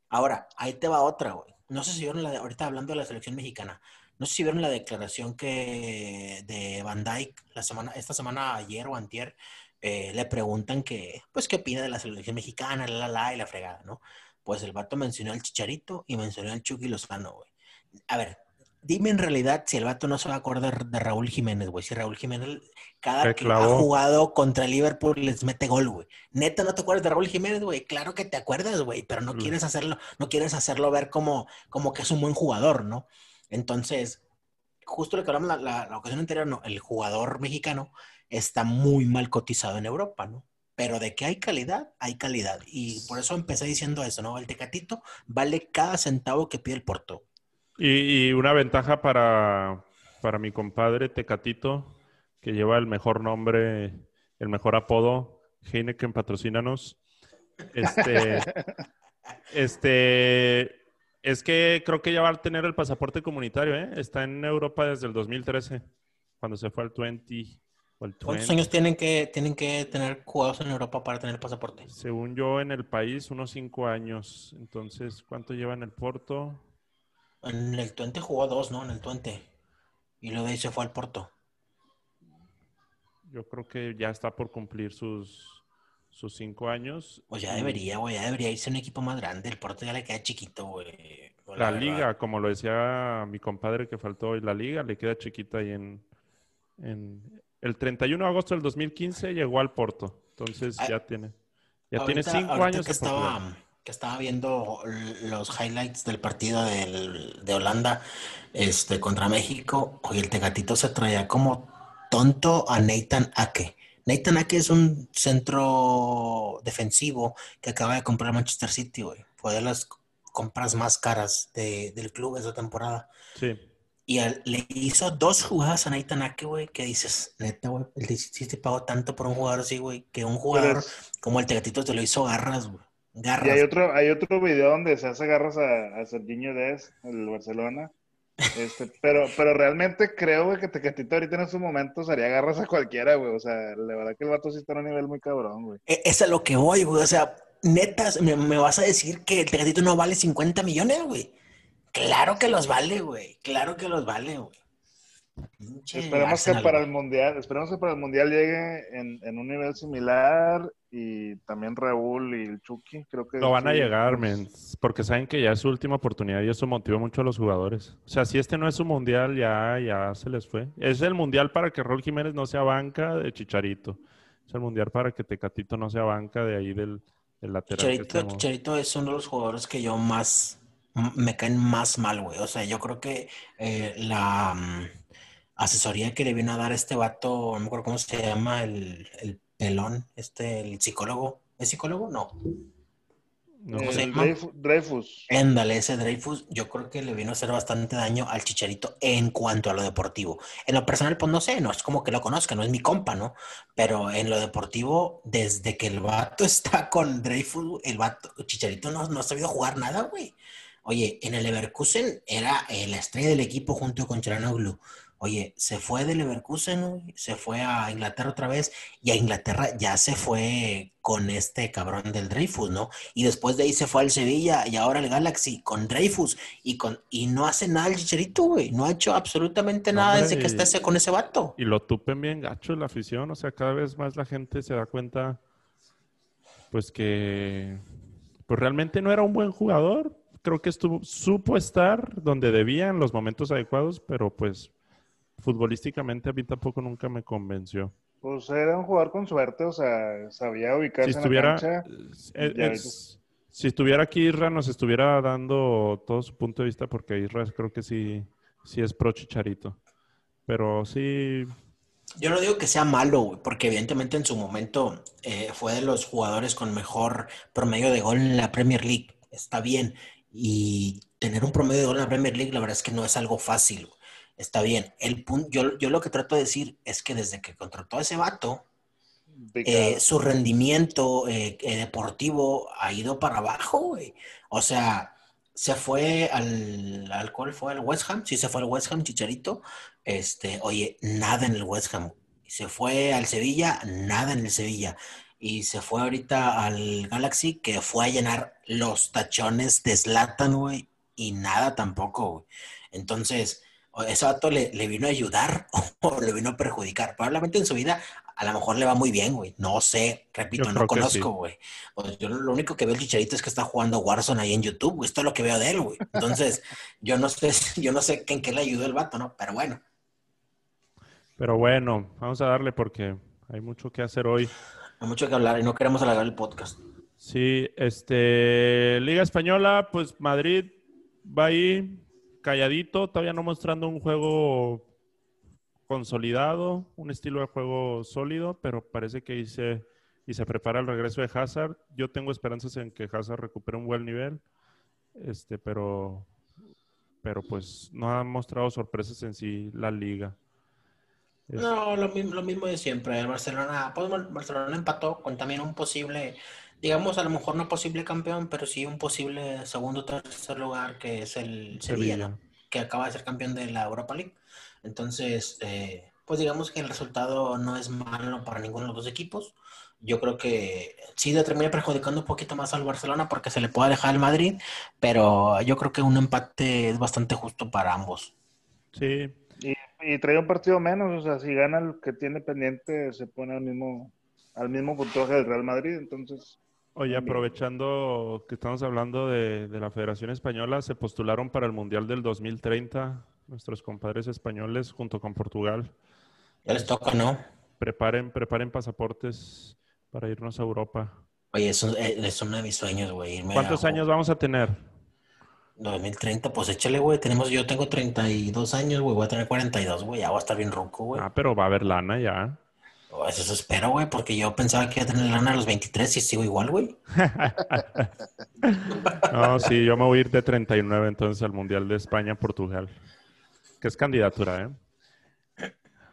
Ahora, ahí te va otra, güey. No sé si vieron la de- ahorita hablando de la selección mexicana. No sé si vieron la declaración que de Van Dyke la semana, esta semana, ayer o antier, eh, le preguntan que, pues, qué opina de la selección mexicana, la, la, la, y la fregada, ¿no? Pues el vato mencionó al Chicharito y mencionó al Chucky Lozano, güey. A ver, dime en realidad si el vato no se va a acordar de Raúl Jiménez, güey. Si Raúl Jiménez, cada Te que clavó. ha jugado contra el Liverpool, les mete gol, güey. Neta, ¿no te acuerdas de Raúl Jiménez, güey? Claro que te acuerdas, güey, pero no Mm. quieres hacerlo, no quieres hacerlo ver como, como que es un buen jugador, ¿no? Entonces, justo lo que hablamos la, la, la ocasión anterior, no, el jugador mexicano está muy mal cotizado en Europa, ¿no? Pero de que hay calidad, hay calidad. Y por eso empecé diciendo eso, ¿no? El Tecatito vale cada centavo que pide el Porto. Y, y una ventaja para, para mi compadre Tecatito, que lleva el mejor nombre, el mejor apodo, Heineken patrocínanos. Este, este, es que creo que ya va a tener el pasaporte comunitario, ¿eh? Está en Europa desde el 2013, cuando se fue al 20. o al ¿Cuántos 20. años tienen que, tienen que tener jugados en Europa para tener el pasaporte? Según yo, en el país, unos cinco años. Entonces, ¿cuánto lleva en el Porto? En el Twente jugó dos, ¿no? En el Twente. Y luego de ahí se fue al Porto. Yo creo que ya está por cumplir sus, sus cinco años. Pues ya debería, güey, ya debería irse un equipo más grande. El Porto ya le queda chiquito, güey. La verdad. liga, como lo decía mi compadre que faltó hoy, la liga le queda chiquita ahí en, en... El 31 de agosto del 2015 llegó al Porto. Entonces Ah, ya tiene, ya tiene cinco años. que estaba, que estaba viendo los highlights del partido del- de Holanda este, contra México, oye, el Tegatito se traía como tonto a Nathan Ake. Nathan Ake es un centro defensivo que acaba de comprar Manchester City, güey. Fue de las compras más caras de- del club esa temporada. Sí. Y al- le hizo dos jugadas a Nathan Ake, güey, que dices, neta, güey, el City pagó tanto por un jugador así, güey, que un jugador es- como el Tegatito te lo hizo garras, güey. y Garras. hay otro, hay otro video donde se hace garras a, a Serginho Dez, el Barcelona. Este, pero, pero realmente creo güey, que Tecatito ahorita en estos momentos haría garras a cualquiera, güey. O sea, la verdad que el vato sí está a un nivel muy cabrón, güey. E- Es a lo que voy, güey. O sea, netas, me, me vas a decir que el Tegatito no vale 50 millones, güey. Claro que los vale, güey. Claro que los vale, güey. Esperemos que para el mundial, esperemos que para el mundial llegue en, en un nivel similar y también Raúl y el Chucky, creo que Lo van a llegar, men, porque saben que ya es su última oportunidad y eso motiva mucho a los jugadores. O sea, si este no es su mundial, ya, ya se les fue. Es el mundial para que Rol Jiménez no sea banca de Chicharito. Es el mundial para que Tecatito no sea banca de ahí del, del lateral. Chicharito. Chicharito es uno de los jugadores que yo más me caen más mal, güey. O sea, yo creo que eh, la mm, asesoría que le vino a dar este vato, no me acuerdo cómo se llama, el, el pelón, este, el psicólogo. ¿Es psicólogo? No. No, ¿Cómo se el llama? Dreyfus, Dreyfus. Éndale, ese Dreyfus, yo creo que le vino a hacer bastante daño al Chicharito en cuanto a lo deportivo. En lo personal, pues no sé, no es como que lo conozca, no es mi compa, ¿no? Pero en lo deportivo, desde que el vato está con Dreyfus, el vato, Chicharito no, no ha sabido jugar nada, güey. Oye, en el Leverkusen era eh, la estrella del equipo junto con Charanoglu. Oye, se fue del Leverkusen, se fue a Inglaterra otra vez y a Inglaterra ya se fue con este cabrón del Dreyfus, ¿no? Y después de ahí se fue al Sevilla y ahora al Galaxy con Dreyfus y con y no hace nada el Chicharito, güey. No ha hecho absolutamente nada hombre, desde que está ese, con ese vato. Y lo tupen bien gacho la afición, o sea, cada vez más la gente se da cuenta, pues que, pues realmente no era un buen jugador. Creo que estuvo, supo estar donde debía en los momentos adecuados, pero pues futbolísticamente a mí tampoco nunca me convenció. Pues era un jugador con suerte, o sea, sabía ubicarse Si en la cancha. es- si estuviera aquí Isra, nos estuviera dando todo su punto de vista, porque Isra creo que sí, sí es pro Chicharito. Pero sí, Yo no digo que sea malo, güey, porque evidentemente en su momento eh, fue de los jugadores con mejor promedio de gol en la Premier League. Está bien. Y tener un promedio de gol en la Premier League, la verdad es que no es algo fácil. güey. Está bien. El punto, yo, yo lo que trato de decir es que desde que contrató a ese vato, eh, su rendimiento eh, eh, deportivo ha ido para abajo, güey. O sea, se fue al, al ¿cuál fue? Al West Ham, sí se fue al West Ham, Chicharito. Este, oye, nada en el West Ham. Se fue al Sevilla, nada en el Sevilla. Y se fue ahorita al Galaxy, que fue a llenar los tachones de Zlatan, güey, y nada tampoco, güey. Entonces, o ese vato le, le vino a ayudar o le vino a perjudicar. Probablemente en su vida a lo mejor le va muy bien, güey. No sé, repito, Yo no sí. conozco, güey. Pues yo lo único que veo el chicharito es que está jugando Warzone ahí en YouTube, güey. Esto es lo que veo de él, güey. Entonces, yo no sé, yo no sé en qué le ayudó el vato, ¿no? Pero bueno, pero bueno, vamos a darle porque hay mucho que hacer hoy. hay mucho que hablar y no queremos alargar el podcast. Sí, este, Liga Española, pues Madrid va ahí calladito, todavía no mostrando un juego consolidado, un estilo de juego sólido, pero parece que se, y se prepara el regreso de Hazard. Yo tengo esperanzas en que Hazard recupere un buen nivel, este, pero, pero pues no ha mostrado sorpresas en sí la liga. No, lo mismo, lo mismo de siempre. El Barcelona, pues Bar- Barcelona empató con también un posible, digamos, a lo mejor no posible campeón, pero sí un posible segundo o tercer lugar, que es el Sevilla, que acaba de ser campeón de la Europa League. Entonces, eh, pues digamos que el resultado no es malo para ninguno de los dos equipos. Yo creo que sí le termina perjudicando un poquito más al Barcelona porque se le puede dejar el Madrid, pero yo creo que un empate es bastante justo para ambos. Sí, Y trae un partido menos, o sea, si gana el que tiene pendiente, se pone al mismo, al mismo puntaje del Real Madrid, entonces. Oye, aprovechando que estamos hablando de, de la Federación Española, se postularon para el Mundial del 2030 nuestros compadres españoles junto con Portugal. Ya les toca, ¿no? Preparen, preparen pasaportes para irnos a Europa. Oye, eso es uno de mis sueños, güey. irme ¿Cuántos a- años vamos a tener? 2030, pues échale, güey. Tenemos, yo tengo 32 años, güey. Voy a tener 42, güey. Ya voy a estar bien ronco, güey. Ah, pero va a haber lana ya. Pues eso espero, güey, porque yo pensaba que iba a tener lana a los 23 y sigo igual, güey. No, sí, yo me voy a ir de 39 entonces al Mundial de España-Portugal. Que es candidatura, ¿eh?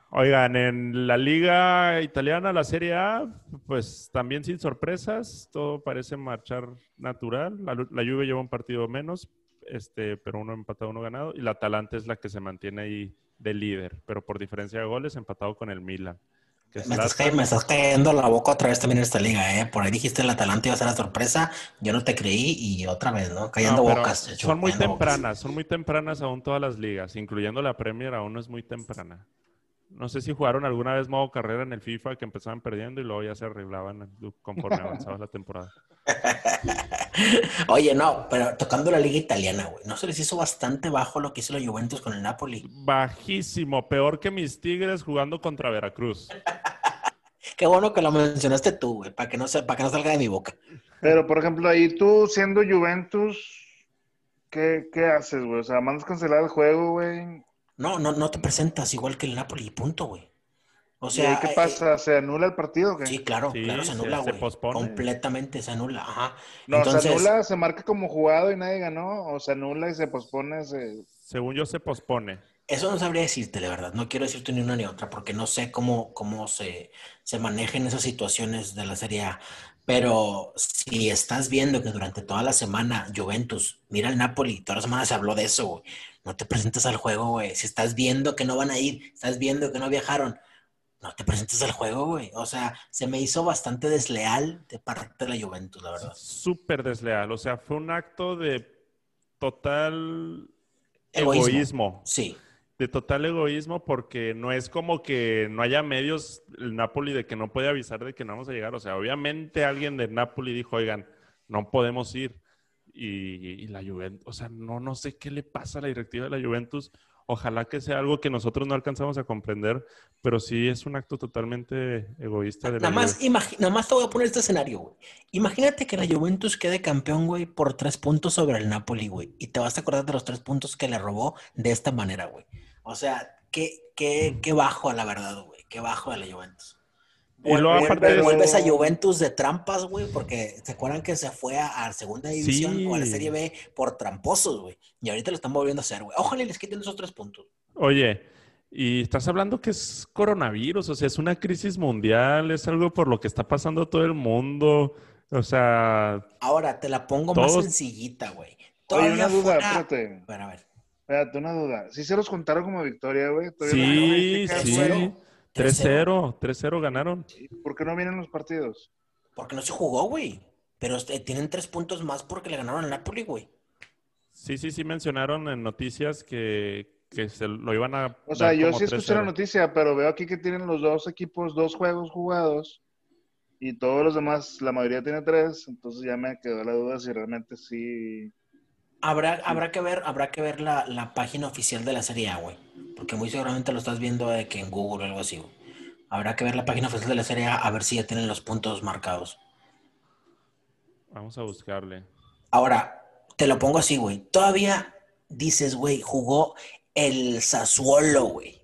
Oigan, en la liga italiana, la Serie A, pues también sin sorpresas, todo parece marchar natural. La, Juve lleva un partido menos, este, pero uno empatado, uno ganado. Y la Atalanta es la que se mantiene ahí de líder, pero por diferencia de goles, empatado con el Milan. Que Me estás, me cayendo la boca otra vez también en esta liga, ¿eh? Por ahí dijiste el Atalanta iba a ser la sorpresa. Yo no te creí y otra vez, ¿no? Pero bocas. Son muy bocas. tempranas, son muy tempranas aún todas las ligas, incluyendo la Premier, aún no es muy temprana. No sé si jugaron alguna vez modo carrera en el FIFA que empezaban perdiendo y luego ya se arreglaban conforme avanzaba la temporada. Oye, no, pero tocando la liga italiana, güey. ¿No se les hizo bastante bajo lo que hizo la Juventus con el Napoli? Bajísimo, peor que mis Tigres jugando contra Veracruz. Qué bueno que lo mencionaste tú, güey, para que no se, para que no salga de mi boca. Pero, por ejemplo, ahí tú siendo Juventus, ¿qué, qué haces, güey? O sea, mandas cancelar el juego, güey. No, no, no te presentas igual que el Napoli, y punto, güey. O ¿Y sea, ahí qué eh, pasa? ¿Se anula el partido o qué? Sí, claro, Sí, claro, se anula, se güey. pospone. Completamente se anula, ajá. No, Entonces, se anula, se marca como jugado y nadie ganó, o se anula y se pospone, se... Según yo se pospone. Eso no sabría decirte, de verdad. No quiero decirte ni una ni otra, porque no sé cómo, cómo se, se manejan esas situaciones de la Serie A. Pero si estás viendo que durante toda la semana Juventus mira el Napoli, toda la semana se habló de eso, güey. No te presentes al juego, güey. Si estás viendo que no van a ir, estás viendo que no viajaron, no te presentes al juego, güey. O sea, se me hizo bastante desleal de parte de la Juventus, la verdad. Súper desleal. O sea, fue un acto de total Egoísmo. egoísmo. Sí. De total egoísmo porque no es como que no haya medios el Napoli de que no puede avisar de que no vamos a llegar. O sea, obviamente alguien de Napoli dijo, oigan, no podemos ir. Y, y la Juventus, o sea, no, no sé qué le pasa a la directiva de la Juventus. Ojalá que sea algo que nosotros no alcanzamos a comprender, pero sí es un acto totalmente egoísta de la Nada más, Juve. imagi- nada más te voy a poner este escenario, güey. Imagínate que la Juventus quede campeón, güey, por tres puntos sobre el Napoli, güey. Y te vas a acordar de los tres puntos que le robó de esta manera, güey. O sea, qué, qué, qué bajo, la verdad, güey. Qué bajo de la Juventus. Y luego Vuelves- aparte de- vuelves a Juventus de trampas, güey, porque se acuerdan que se fue a, a segunda división Sí. o a la Serie B por tramposos, güey. Y ahorita lo están volviendo a hacer, güey. Ojalá y les quiten esos tres puntos. Oye, y estás hablando que es coronavirus, o sea, es una crisis mundial, es algo por lo que está pasando todo el mundo. O sea, Ahora, te la pongo más Todos- sencillita, güey. Oye, Todavía una duda, fuera- espérate. A ver, a ver. Espérate, una duda. ¿Sí se los contaron como victoria, güey? ¿Todavía no sí, sí. estadística, 3-0, 3-0 ganaron. ¿Por qué no vienen los partidos? Porque no se jugó, güey. Pero este, tienen tres puntos más porque le ganaron al Napoli, güey. Sí, sí, sí mencionaron en noticias que, que se lo iban a. O sea, yo sí escuché la 3-0. noticia, pero veo aquí que tienen los dos equipos dos juegos jugados y todos los demás, la mayoría tiene tres, entonces ya me quedó la duda si realmente sí. Habrá, habrá que ver, habrá que ver la, la página oficial de la Serie A, güey. Porque muy seguramente lo estás viendo de que en Google o algo así, güey. Habrá que ver la página oficial de la Serie A a ver si ya tienen los puntos marcados. Vamos a buscarle. Ahora, te lo pongo así, güey. Todavía dices, güey, jugó el Sassuolo, güey.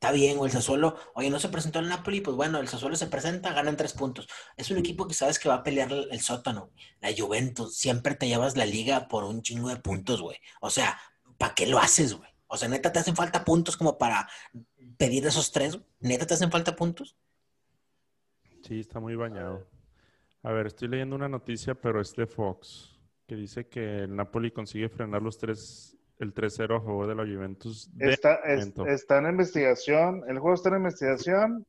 Está bien, güey, el Sassuolo. Oye, no se presentó el Napoli, pues bueno, el Sassuolo se presenta, ganan tres puntos. Es un equipo que sabes que va a pelear el, sótano. La Juventus, siempre te llevas la liga por un chingo de puntos, güey. O sea, ¿para qué lo haces, güey? O sea, neta, ¿te hacen falta puntos como para pedir esos tres? ¿Neta te hacen falta puntos? Sí, está muy bañado. A ver, estoy leyendo una noticia, pero es de Fox, que dice que el Napoli consigue frenar los tres, el 3-0 a favor de la Juventus. de Está, es- está en investigación, el juego está en investigación,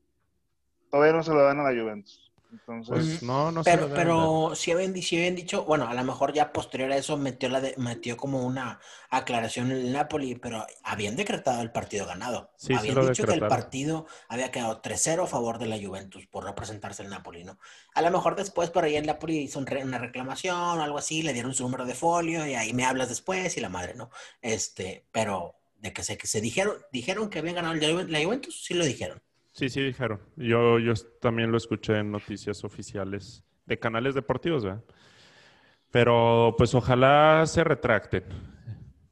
todavía no se lo dan a la Juventus. Entonces, Pues no, no pero, pero si habían, sí habían dicho, bueno, a lo mejor ya posterior a eso metió, la de- metió como una aclaración en el Napoli, pero habían decretado el partido ganado. Sí, habían dicho que el partido había quedado 3-0 a favor de la Juventus por no presentarse el Napoli, ¿no? A lo mejor después por ahí el Napoli hizo una reclamación o algo así, le dieron su número de folio y ahí me hablas después y la madre, ¿no? Este, pero de que se, que se dijeron, dijeron que habían ganado la Juventus, sí lo dijeron. Sí, sí dijeron. Yo, yo también lo escuché en noticias oficiales de canales deportivos, ¿verdad? Pero pues ojalá se retracten.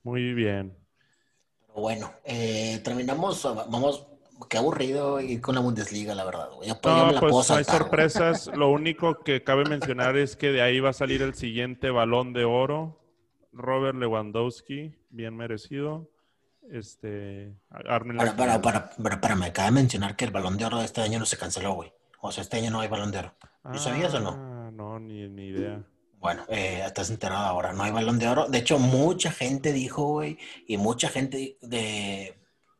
Muy bien. Bueno, eh, terminamos, vamos, qué aburrido ir con la Bundesliga, la verdad. güey. Pues, No, la pues puedo hay saltar, güey. sorpresas. Lo único que cabe mencionar es que de ahí va a salir el siguiente balón de oro. Robert Lewandowski, bien merecido. Este, Armin Para, para, para, para, me acaba de mencionar que el balón de oro de este año no se canceló, güey. O sea, este año no hay balón de oro. ¿Lo sabías o no? Ah, no, ni, ni idea. Bueno, eh, estás enterado ahora, no hay balón de oro. De hecho, mucha gente dijo, güey, y mucha gente de,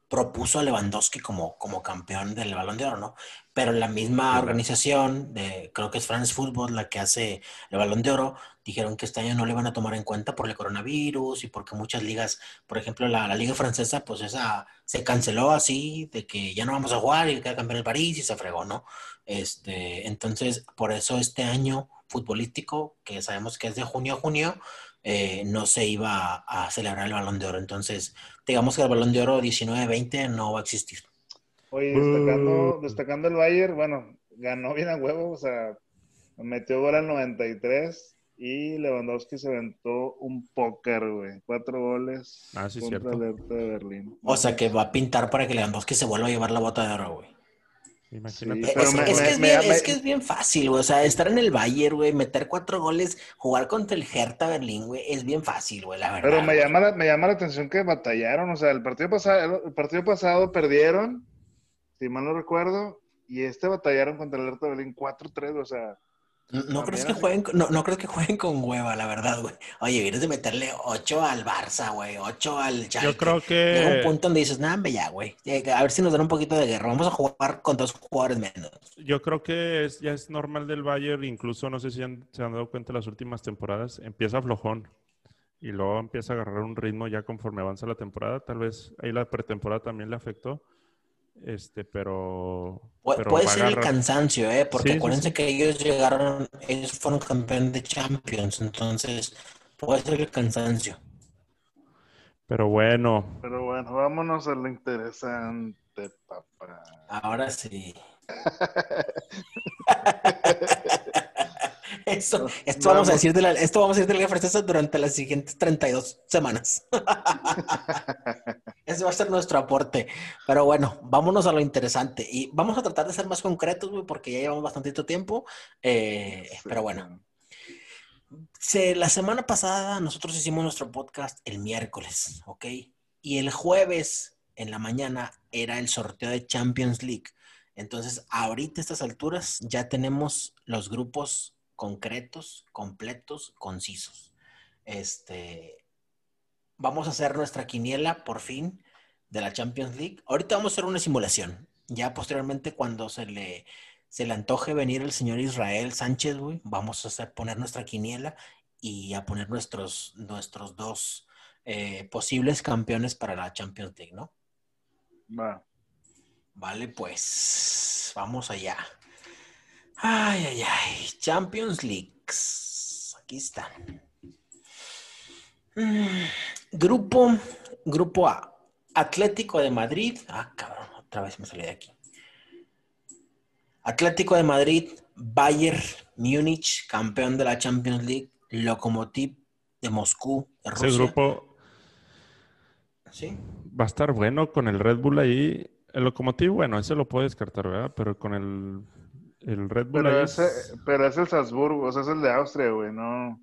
propuso a Lewandowski como, como campeón del balón de oro, ¿no? Pero la misma organización, de, creo que es France Football, la que hace el balón de oro, dijeron que este año no le van a tomar en cuenta por el coronavirus y porque muchas ligas, por ejemplo, la, la liga francesa, pues esa se canceló así, de que ya no vamos a jugar y queda campeón el París y se fregó, ¿no? Este, entonces, por eso este año futbolístico, que sabemos que es de junio a junio, eh, no se iba a, a celebrar el balón de oro. Entonces, digamos que el balón de oro 19-20 no va a existir. Oye, destacando, destacando el Bayern, bueno, ganó bien a huevo, o sea, metió gol al 93 y Lewandowski se aventó un póker, güey. Cuatro goles Ah, sí, contra cierto. el de Berlín. O sea, que va a pintar para que Lewandowski se vuelva a llevar la bota de oro, güey. Imagínate. Sí, Es, Pero me- es que es me- bien, me- es que es bien fácil, güey. O sea, estar en el Bayern, güey, meter cuatro goles, jugar contra el Hertha Berlín, güey, es bien fácil, güey, la verdad. Pero me güey. llama, la, me llama la atención que batallaron, o sea, el partido pasado, el partido pasado perdieron, si mal no recuerdo, y este batallaron contra el Hertha Berlín 4-3, o sea, No, no crees que jueguen, con- no, no crees que jueguen con hueva, la verdad, güey. Oye, vienes de meterle 8 al Barça, güey, 8 al Schalke. Yo creo Llega un que punto donde dices, nah, ya, güey. A ver si nos dan un poquito de guerra. Vamos a jugar con dos jugadores menos. yo creo que es, ya es normal del Bayern, incluso no sé si han- se han dado cuenta las últimas temporadas, empieza flojón y luego empieza a agarrar un ritmo ya conforme avanza la temporada. Tal vez ahí la pretemporada también le afectó, este, pero, Pu- pero puede ser el cansancio, ¿eh? Porque Sí, sí, acuérdense sí. que ellos llegaron, ellos fueron campeones de Champions, entonces puede ser el cansancio. Pero bueno, pero bueno, vámonos a lo interesante, papá. Ahora sí. Eso, esto vamos a decir de la, esto vamos a decir de la Liga Francesa durante las siguientes 32 semanas. Ese va a ser nuestro aporte. Pero bueno, vámonos a lo interesante. Y vamos a tratar de ser más concretos, güey, porque ya llevamos bastantito tiempo. Eh, Sí, pero bueno, se- la semana pasada nosotros hicimos nuestro podcast el miércoles, ¿ok? Y el jueves en la mañana era el sorteo de Champions League. Entonces, ahorita a estas alturas ya tenemos los grupos concretos, completos, concisos. Este, vamos a hacer nuestra quiniela por fin de la Champions League. Ahorita vamos a hacer una simulación. Ya posteriormente, cuando se le, se le antoje venir el señor Israel Sánchez, güey, vamos a hacer, poner nuestra quiniela y a poner nuestros, nuestros dos eh, posibles campeones para la Champions League, ¿no? Va. Vale, pues vamos allá. Ay, ay, ay. Champions League. Aquí está. Mm, Grupo, grupo A. Atlético de Madrid. Ah, cabrón, otra vez me salí de aquí. Atlético de Madrid, Bayern Múnich, campeón de la Champions League, Lokomotiv de Moscú, de ese Rusia. grupo Sí. va a estar bueno con el Red Bull ahí. El Lokomotiv, bueno, ese lo puede descartar, ¿verdad? Pero con el, el Red Bull Pero, ahí ese, es- pero es el Salzburgo, o sea, es el de Austria, güey, no,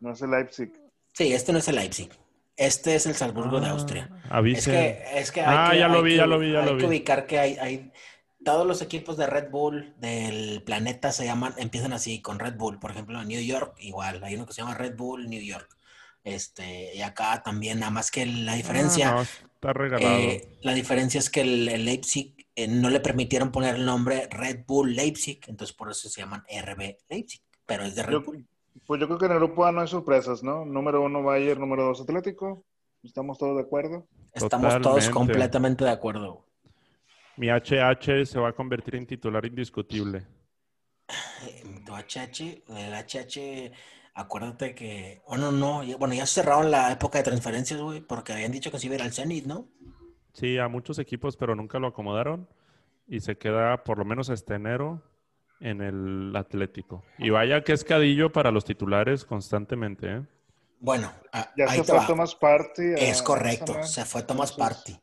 no es el Leipzig. Sí, este no es el Leipzig. Este es el Salzburgo de Ah, Austria. Es avise. que, es que Ah, hay que, ya lo hay vi, que- ya lo vi, ya hay lo que vi. ubicar que hay, hay todos los equipos de Red Bull del planeta se llaman, empiezan así con Red Bull. Por ejemplo, New York, igual, hay uno que se llama Red Bull New York. Este, y acá también, nada más que la diferencia, Ah, no, está regalado. eh, la diferencia es que el, el Leipzig eh, no le permitieron poner el nombre Red Bull Leipzig, entonces por eso se llaman RB Leipzig, pero es de Red Yo, Bull. pues yo creo que en el grupo A no hay sorpresas, ¿no? Número uno Bayern, número dos Atlético. ¿Estamos todos de acuerdo? Estamos todos completamente de acuerdo. Mi HH se va a convertir en titular indiscutible. Tu HH, el HH, acuérdate que, bueno, no, ya- bueno, ya cerraron la época de transferencias, güey, porque habían dicho que se iba a ir al Zenit, ¿no? Sí, a muchos equipos, pero nunca lo acomodaron. y se queda por lo menos hasta enero en el Atlético. Y vaya que es cadillo para los titulares constantemente, ¿eh? Bueno, a- Ya ahí se te fue va. Tomás Party. a Es correcto, se fue Tomás Entonces, Party.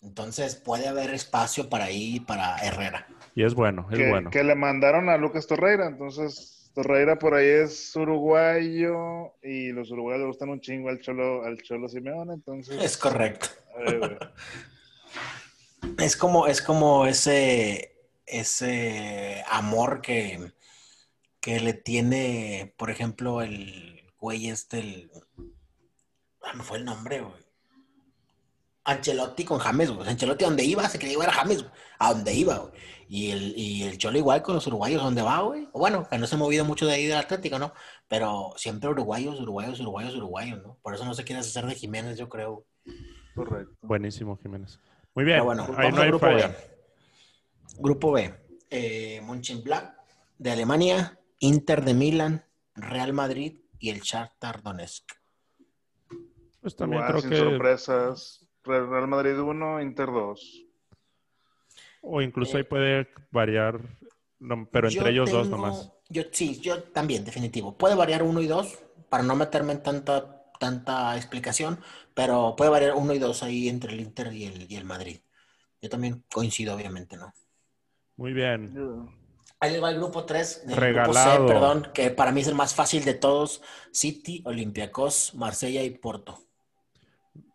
Entonces puede haber espacio para ahí para Herrera. Y es bueno, es que, bueno. que le mandaron a Lucas Torreira. Entonces, Torreira por ahí es uruguayo y los uruguayos le gustan un chingo al Cholo, al Cholo Simeone. Entonces, Es correcto. güey. Es como, es como ese, ese amor que, que le tiene, por ejemplo, el güey este, el... Ah, me fue el nombre, güey. Ancelotti con James, güey. Ancelotti donde iba, se quería llevar a James, güey. A donde iba, güey. Y el, y el Cholo igual con los uruguayos, donde va, güey. Bueno, que no se ha movido mucho de ahí del Atlético, ¿no? Pero siempre uruguayos, uruguayos, uruguayos, uruguayos, ¿no? Por eso no se quiere hacer de Jiménez, yo creo. correcto. Buenísimo, Jiménez. Muy bien, Pero bueno, ahí vamos no al hay grupo falla. B. Grupo B. Eh, Mönchengladbach de Alemania, Inter de Milán, Real Madrid y el Shakhtar Donetsk. Pues también creo sin que, sorpresas. Real Madrid 1, Inter 2. o incluso ahí puede variar, no, pero entre ellos dos nomás. Yo, sí, yo también, definitivo. Puede variar uno y dos, para no meterme en tanta, tanta explicación, pero puede variar uno y dos ahí entre el Inter y el, y el Madrid. Yo también coincido, obviamente, ¿no? Muy bien. Ahí va el grupo 3, grupo C, Regalado. perdón, que para mí es el más fácil de todos. City, Olympiacos, Marsella y Porto.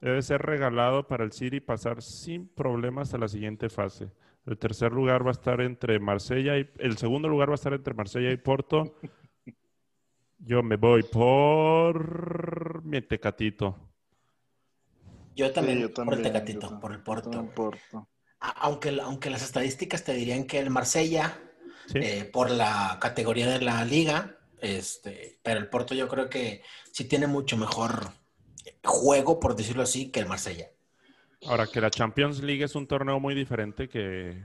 Debe ser regalado para el City pasar sin problemas a la siguiente fase. El tercer lugar va a estar entre Marsella y el segundo lugar va a estar entre Marsella y Porto. Yo me voy por mi Tecatito. Yo también, Sí, yo por el yo Tecatito, también, por el Porto. Aunque, aunque las estadísticas te dirían que el Marsella, ¿Sí? eh, por la categoría de la liga, este, pero el Porto yo creo que sí tiene mucho mejor juego, por decirlo así, que el Marsella. Ahora que la Champions League es un torneo muy diferente que,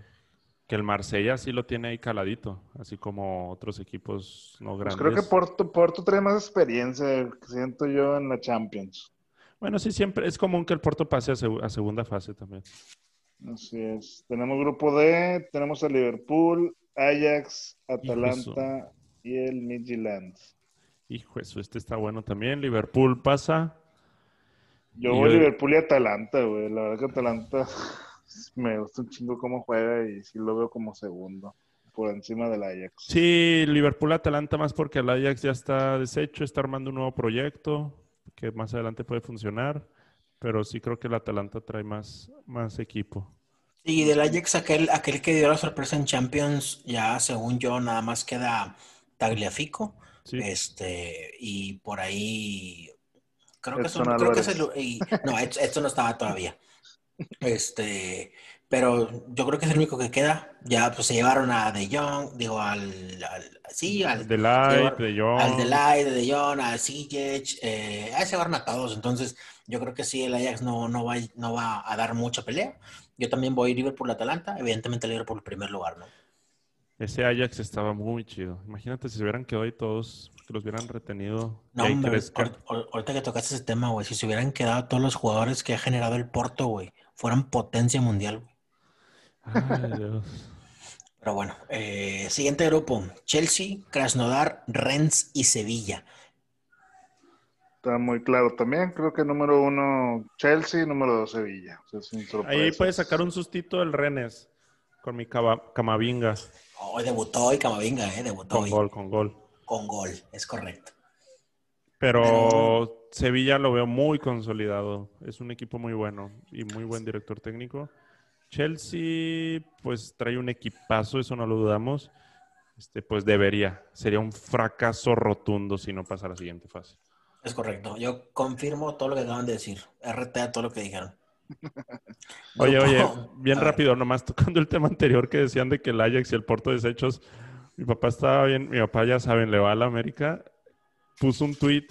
que el Marsella sí lo tiene ahí caladito, así como otros equipos no Pues grandes. creo que Porto, Porto trae más experiencia, siento yo, en la Champions. Bueno, sí, siempre es común que el Porto pase a, seg- a segunda fase también. Así es. Tenemos grupo D, tenemos a Liverpool, Ajax, Atalanta y el Midtjylland. Hijo, eso, este está bueno también. Liverpool pasa. Yo voy yo- Liverpool y Atalanta, güey. La verdad que Atalanta me gusta un chingo cómo juega y sí lo veo como segundo, por encima del Ajax. Sí, Liverpool-Atalanta más porque el Ajax ya está deshecho, está armando un nuevo proyecto que más adelante puede funcionar, pero sí creo que el Atalanta trae más, más equipo. Y del Ajax, aquel, aquel que dio la sorpresa en Champions, ya según yo, nada más queda Tagliafico. Sí, Este, y por ahí creo que, son- creo que es el- y- no, esto, esto no estaba todavía. Este, pero yo creo que es el único que queda. Ya pues se llevaron a De Jong, digo al, al- sí, al de Light, de Jong. al de De Jong, al Ziyech, eh, ahí se llevaron a todos. Entonces, yo creo que sí, el Ajax no, no, va, no va a dar mucha pelea. Yo también voy Liverpool-Atalanta, evidentemente Liverpool en primer lugar, ¿no? Ese Ajax estaba muy chido. Imagínate si se hubieran quedado ahí todos, que los hubieran retenido. No, hombre, ahorita que tocaste ese tema, güey, si se hubieran quedado todos los jugadores que ha generado el Porto, güey, fueran potencia mundial, güey. Ay, Dios. Pero bueno, eh, siguiente grupo, Chelsea, Krasnodar, Rennes y Sevilla. Está muy claro también. Creo que número uno Chelsea, número dos Sevilla. O sea, sin Ahí puedes sacar un sustito el Rennes con mi Camavinga. Hoy debutó y Camavinga, eh, debutó Con hoy. gol, con gol. Con gol, es correcto. Pero Sevilla lo veo muy consolidado. Es un equipo muy bueno y muy buen director técnico. Chelsea, pues trae un equipazo, eso no lo dudamos. Este, pues debería. Sería un fracaso rotundo si no pasa a la siguiente fase. Es correcto. Yo confirmo todo lo que acaban de decir. RT a todo lo que dijeron. Oye, oye, bien rápido, nomás tocando el tema anterior que decían de que el Ajax y el Porto desechos. Mi papá estaba bien, mi papá ya saben, le va a la América. Puso un tweet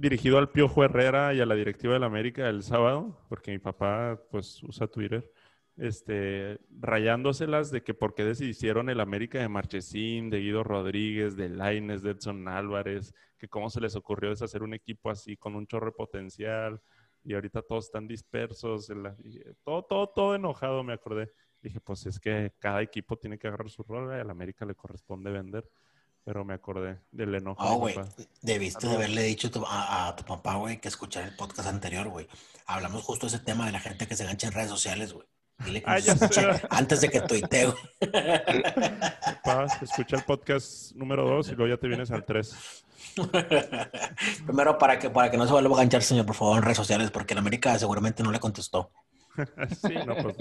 dirigido al Piojo Herrera y a la directiva de la América el sábado, porque mi papá pues usa Twitter, este, rayándoselas de que por qué decidieron el América de Marchesín, de Guido Rodríguez, de Laines, de Edson Álvarez, que cómo se les ocurrió deshacer un equipo así con un chorro de potencial y ahorita todos están dispersos, eh, todo, todo, todo enojado me acordé. Dije, pues es que cada equipo tiene que agarrar su rol, y al América le corresponde vender. Pero me acordé del enojo. Oh, güey, debiste de haberle dicho a, tu papá, güey, que escuchar el podcast anterior, güey. Hablamos justo de ese tema de la gente que se engancha en redes sociales, güey. Dile que ah, escuche antes de que tuiteo. Papá, escucha el podcast número dos y luego ya te vienes al tres. Primero, para que, para que no se vuelva a enganchar, señor, por favor, en redes sociales, porque en América seguramente no le contestó. sí, no, pues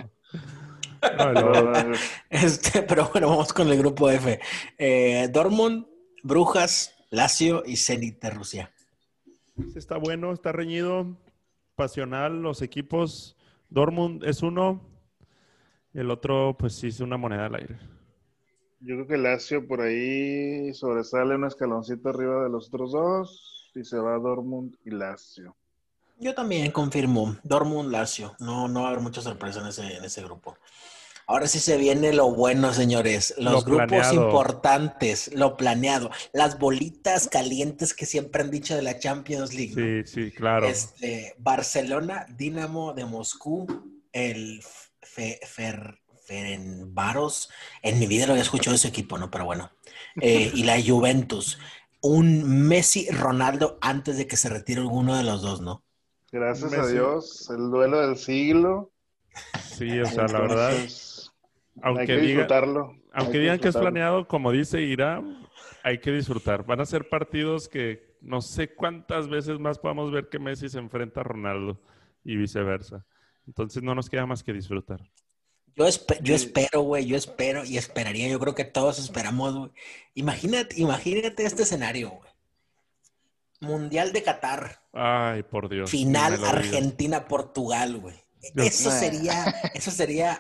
este, pero bueno, vamos con el grupo F. Eh, Dortmund, Brujas, Lazio y Zenit de Rusia. Está bueno, está reñido, pasional. Los equipos, Dortmund es uno, el otro, pues sí, es una moneda al aire. Yo creo que Lazio por ahí sobresale un escaloncito arriba de los otros dos y se va Dortmund y Lazio. Yo también confirmo, Dortmund, Lazio. No, no va a haber mucha sorpresa en ese, en ese grupo. Ahora sí se viene lo bueno, señores. Los grupos importantes, lo planeado, las bolitas calientes que siempre han dicho de la Champions League. Sí, sí, claro. Este, Barcelona, Dinamo de Moscú, el Fer, Ferenbaros. En mi vida lo había escuchado ese equipo, ¿no? Pero bueno. Eh, y la Juventus. Un Messi Ronaldo antes de que se retire alguno de los dos, ¿no? Gracias a Dios, el duelo del siglo. Sí, o sea, la verdad aunque hay que disfrutarlo. aunque digan que, es planeado, como dice Irán, hay que disfrutar. Van a ser partidos que no sé cuántas veces más podamos ver que Messi se enfrenta a Ronaldo y viceversa. Entonces no nos queda más que disfrutar. Yo, yo espero, güey, yo espero y esperaría, yo creo que todos esperamos, güey. Imagínate, imagínate este escenario, güey. Mundial de Qatar. Ay, por Dios. Final Argentina-Portugal, güey. Eso sería, eso sería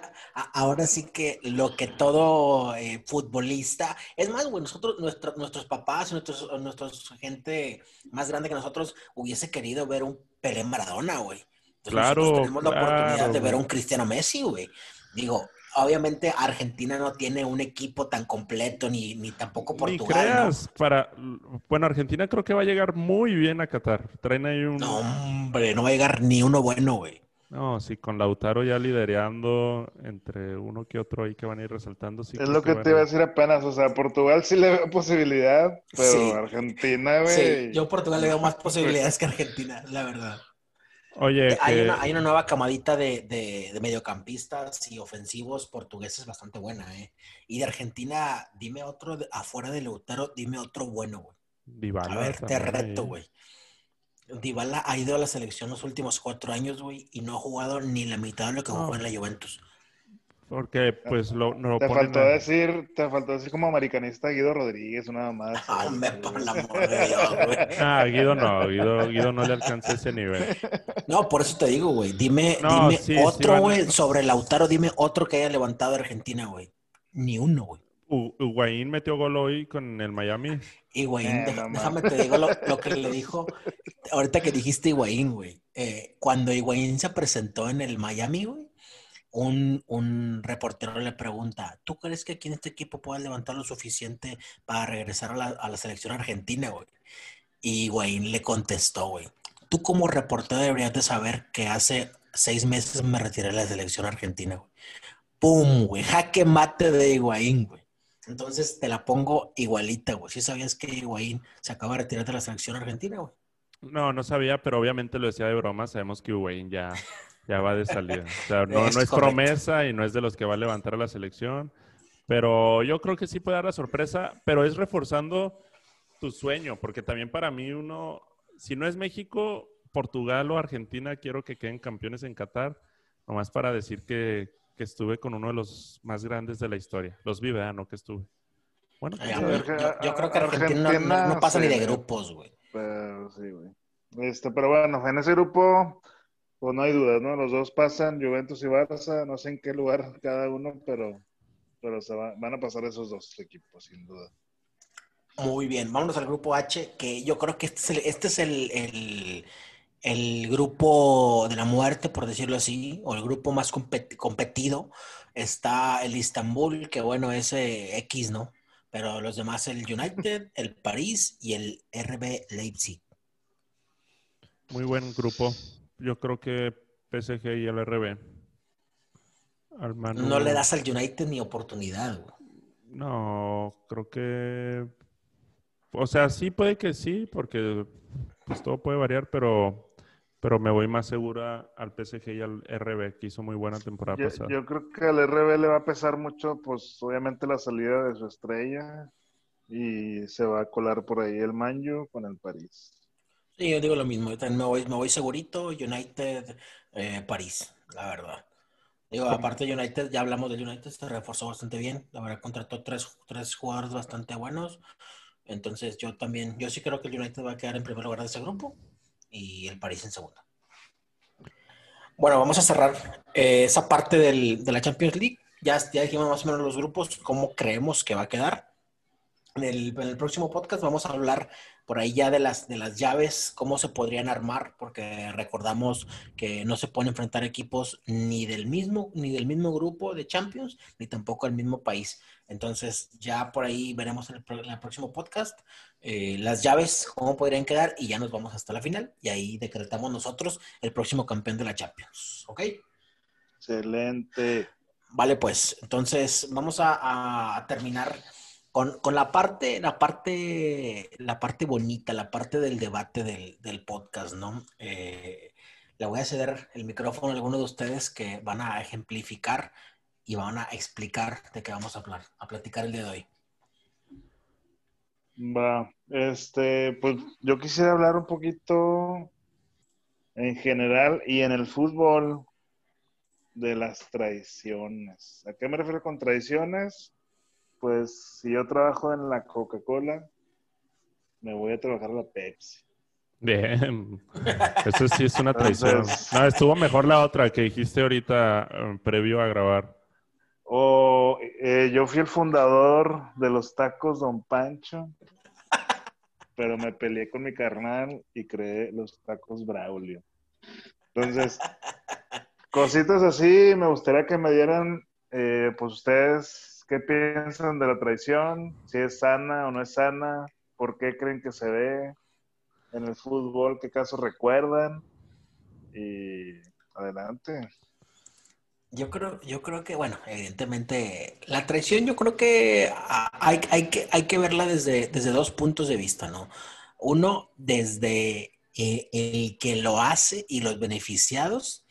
ahora sí que lo que todo eh, futbolista, es más, güey, nosotros, nuestros papás, nuestros, nuestros gente más grande que nosotros hubiese querido ver un Pelé Maradona, güey. claro. tenemos la oportunidad de ver un Cristiano Messi, güey. Digo, obviamente Argentina no tiene un equipo tan completo, ni, ni tampoco Portugal. Ni creas, para, bueno, Argentina creo que va a llegar muy bien a Qatar. Traen ahí un... No, hombre, no va a llegar ni uno bueno, güey. No, sí, con Lautaro ya liderando entre uno que otro ahí que van a ir resaltando. Sí es lo que, te iba a decir apenas, o sea, Portugal sí le veo posibilidad, pero Argentina, güey. Sí, yo a Portugal le veo más posibilidades que Argentina, la verdad. Oye, hay, una, hay una nueva camadita de, de, mediocampistas y ofensivos portugueses bastante buena, ¿eh? Y de Argentina, dime otro, afuera de Lautaro, dime otro bueno, güey. a ver, te reto, güey. Dybala ha ido a la selección los últimos cuatro años, güey, y no ha jugado ni la mitad de lo que jugó en la Juventus. Porque, pues, lo, no te faltó decir, te faltó decir como americanista Guido Rodríguez, nada más. Ah, me por la. Ah, Guido no, Guido, Guido no le alcanza ese nivel. No, por eso te digo, güey. Dime, dime otro, güey, sobre Lautaro, dime otro que haya levantado Argentina, güey. Ni uno, güey. Higuaín metió gol hoy con el Miami. Higuaín, eh, déjame te digo lo, que le dijo, ahorita que dijiste Higuaín, güey. Eh, cuando Higuaín se presentó en el Miami, güey, un, un, reportero le pregunta, ¿tú crees que aquí en este equipo pueda levantar lo suficiente para regresar a la, a la selección argentina, güey? Y Higuaín le contestó, güey, tú como reportero deberías de saber que hace seis meses me retiré de la selección argentina, güey. ¡Pum, güey! Jaque mate de Higuaín, güey. Entonces te la pongo igualita, güey. ¿Sí sabías que Higuaín se acaba de retirar de la selección argentina, güey? No, no sabía, pero obviamente lo decía de broma. Sabemos que Higuaín ya, ya va de salida. O sea, no es, promesa y no es de los que va a levantar a la selección. Pero yo creo que sí puede dar la sorpresa, pero es reforzando tu sueño, porque también para mí uno, si no es México, Portugal o Argentina, quiero que queden campeones en Qatar, nomás para decir que, que estuve con uno de los más grandes de la historia. Los vi, ¿verdad? No que estuve. Bueno, yo, creo que Argentina, no, pasa ni de grupos, güey. Pero sí, güey. Este, pero bueno, en ese grupo, pues no hay dudas, ¿no? Los dos pasan, Juventus y Barça, no sé en qué lugar cada uno, pero, pero se van a pasar esos dos equipos, sin duda. Muy bien, vámonos al grupo H, que yo creo que este es el, este es el el grupo de la muerte, por decirlo así, o el grupo más competido, está el Istanbul, que bueno, es X, ¿no? Pero los demás, el United, el París y el RB Leipzig. Muy buen grupo. Yo creo que PSG y el RB. al Manu. No le das al United ni oportunidad, güey. No, creo que. O sea, sí puede que sí, porque pues todo puede variar, pero, pero me voy más segura al PSG y al RB, que hizo muy buena temporada Yo, pasada. yo creo que al RB le va a pesar mucho, pues obviamente la salida de su estrella y se va a colar por ahí el Manju con el París. Sí, yo digo lo mismo. Yo también me voy, me voy segurito, United, eh, París, la verdad. Digo, aparte de United, ya hablamos del United, se reforzó bastante bien. La verdad, contrató tres, tres jugadores bastante buenos. Entonces, yo también, yo sí creo que el United va a quedar en primer lugar de ese grupo y el París en segundo. Bueno, vamos a cerrar eh, esa parte del- de la Champions League. Ya, ya dijimos más o menos los grupos, cómo creemos que va a quedar. En el, en el próximo podcast vamos a hablar por ahí ya de las, de las llaves, cómo se podrían armar, porque recordamos que no se pueden enfrentar equipos ni del mismo, ni del mismo grupo de Champions, ni tampoco del mismo país. Entonces, ya por ahí veremos en el, pro- en el próximo podcast eh, las llaves, cómo podrían quedar, y ya nos vamos hasta la final. Y ahí decretamos nosotros el próximo campeón de la Champions. ¿Ok? Excelente. Vale, pues, entonces vamos a, a terminar con, con la parte, la parte, la parte bonita, la parte del debate del, del podcast, ¿no? Eh, le voy a ceder el micrófono a alguno de ustedes que van a ejemplificar y van a explicar de qué vamos a hablar, a platicar el día de hoy. Va, este, pues yo quisiera hablar un poquito en general y en el fútbol de las traiciones. ¿A qué me refiero con traiciones? Pues si yo trabajo en la Coca-Cola, me voy a trabajar a la Pepsi. Bien. Eso sí es una traición. Entonces- No, estuvo mejor la otra que dijiste ahorita eh, previo a grabar. O eh, yo fui el fundador de los tacos Don Pancho, pero me peleé con mi carnal y creé los tacos Braulio. Entonces, cositas así, me gustaría que me dieran, eh, pues ustedes, ¿qué piensan de la traición? Si es sana o no es sana, ¿por qué creen que se ve en el fútbol? ¿Qué casos recuerdan? Y adelante. Yo creo, yo creo que, bueno, evidentemente, la traición yo creo que hay, hay que, hay que verla desde, desde dos puntos de vista, ¿no? Uno, desde eh, el que lo hace y los beneficiados,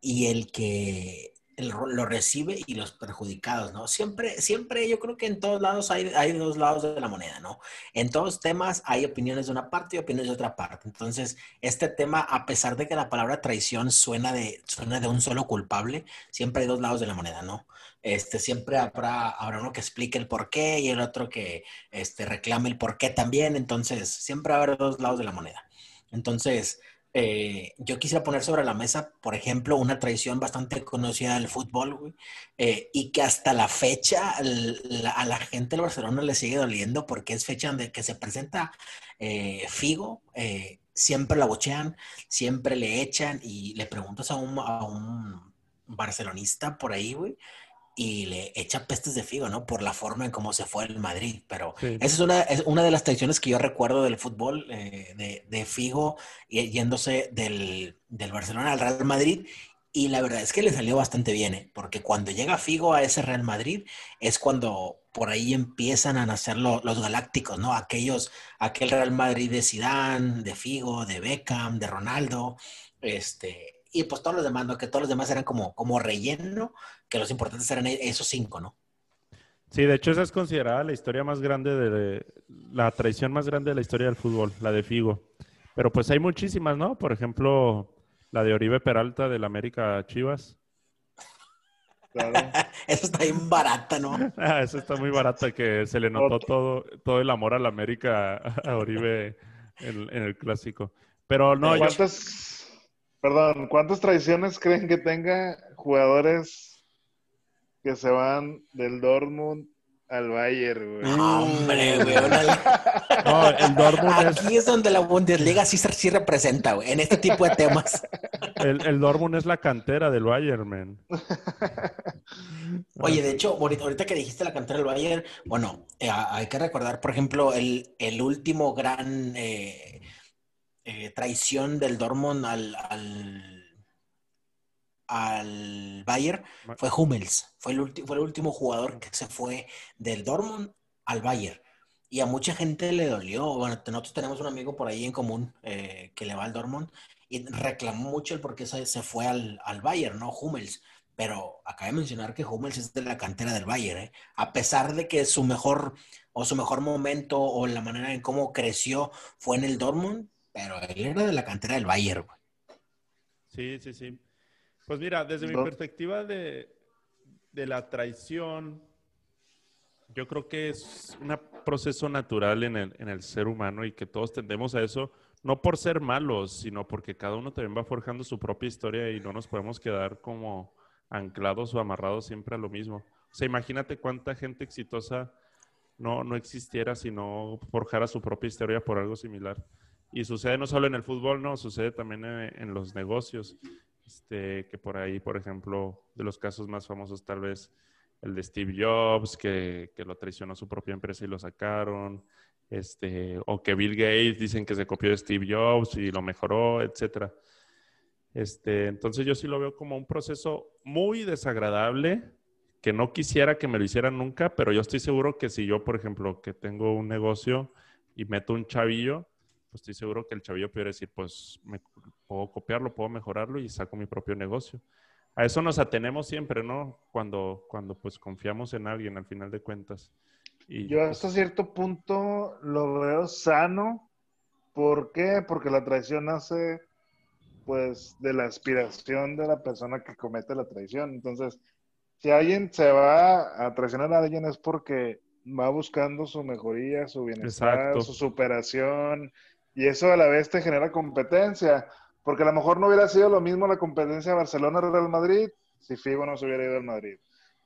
y el que lo recibe y los perjudicados, ¿no? Siempre, siempre yo creo que en todos lados hay, hay dos lados de la moneda, ¿no? En todos temas hay opiniones de una parte y opiniones de otra parte. Entonces, este tema, a pesar de que la palabra traición suena de, suena de un solo culpable, siempre hay dos lados de la moneda, ¿no? Este, siempre habrá, habrá uno que explique el por qué y el otro que este, reclame el por qué también. Entonces, siempre habrá dos lados de la moneda. Entonces, eh, yo quisiera poner sobre la mesa, por ejemplo, una tradición bastante conocida del fútbol, güey, eh, y que hasta la fecha a la gente del Barcelona le sigue doliendo porque es fecha donde que se presenta eh, Figo, siempre la bochean, siempre le echan y le preguntas a un, a un barcelonista por ahí, güey, y le echa pestes de Figo, ¿no? Por la forma en cómo se fue el Madrid, pero Sí. esa es una, es una de las tradiciones que yo recuerdo del fútbol, eh, de, de Figo y- yéndose del, del Barcelona al Real Madrid. Y la verdad es que le salió bastante bien, ¿eh? porque cuando llega Figo a ese Real Madrid es cuando por ahí empiezan a nacer lo- los galácticos, ¿no? Aquellos, aquel Real Madrid de Zidane, de Figo, de Beckham, de Ronaldo, este, y pues todos los demás, ¿no? Que todos los demás eran como, como relleno, que los importantes eran e- esos cinco, ¿no? Sí, de hecho esa es considerada la historia más grande de la traición más grande de la historia del fútbol, la de Figo. Pero pues hay muchísimas, ¿no? Por ejemplo, la de Oribe Peralta del América Chivas. Claro. Eso está bien barata, ¿no? Ah, esa está muy barata que se le notó todo, todo el amor al América a Oribe en, en el clásico. Pero no, yo, ¿Cuántas, perdón, cuántas traiciones creen que tenga jugadores que se van del Dortmund al Bayern, güey? No, hombre, güey. una- no, el Dortmund es, Aquí es donde la Bundesliga sí, se- sí representa, güey, en este tipo de temas. el, el Dortmund es la cantera del Bayern, man. Oye, de hecho, ahorita, ahorita que dijiste la cantera del Bayern, bueno, eh, hay que recordar, por ejemplo, el, el último gran eh, eh, traición del Dortmund al, al, al Bayern fue Hummels. Fue el, fue el último jugador que se fue del Dortmund al Bayern. Y a mucha gente le dolió. Bueno, nosotros tenemos un amigo por ahí en común eh, que le va al Dortmund y reclamó mucho el por qué se, se fue al, al Bayern, ¿no? Hummels. Pero acaba de mencionar que Hummels es de la cantera del Bayern, ¿eh? A pesar de que su mejor o su mejor momento o la manera en cómo creció fue en el Dortmund, pero él era de la cantera del Bayern, güey. Sí, sí, sí. Pues mira, desde mi perspectiva de, de la traición, yo creo que es un proceso natural en el, en el, ser humano y que todos tendemos a eso, no por ser malos, sino porque cada uno también va forjando su propia historia y no nos podemos quedar como anclados o amarrados siempre a lo mismo. O sea, imagínate cuánta gente exitosa no, no existiera si no forjara su propia historia por algo similar. Y sucede no solo en el fútbol, no, sucede también en, en los negocios. Este, que por ahí, por ejemplo, de los casos más famosos tal vez el de Steve Jobs, que, que lo traicionó su propia empresa y lo sacaron, este, o que Bill Gates dicen que se copió de Steve Jobs y lo mejoró, etcétera. Este, entonces yo sí lo veo como un proceso muy desagradable, que no quisiera que me lo hicieran nunca, pero yo estoy seguro que si yo, por ejemplo, que tengo un negocio y meto un chavillo, pues estoy seguro que el chavillo puede decir, pues me puedo copiarlo, puedo mejorarlo y saco mi propio negocio. A eso nos atenemos siempre, ¿no? Cuando, cuando pues confiamos en alguien al final de cuentas. Y, yo hasta pues cierto punto lo veo sano. ¿Por qué? Porque la traición nace pues de la aspiración de la persona que comete la traición. Entonces, si alguien se va a traicionar a alguien es porque va buscando su mejoría, su bienestar, su superación, y eso a la vez te genera competencia, porque a lo mejor no hubiera sido lo mismo la competencia Barcelona-Real Madrid si Figo no se hubiera ido al Madrid.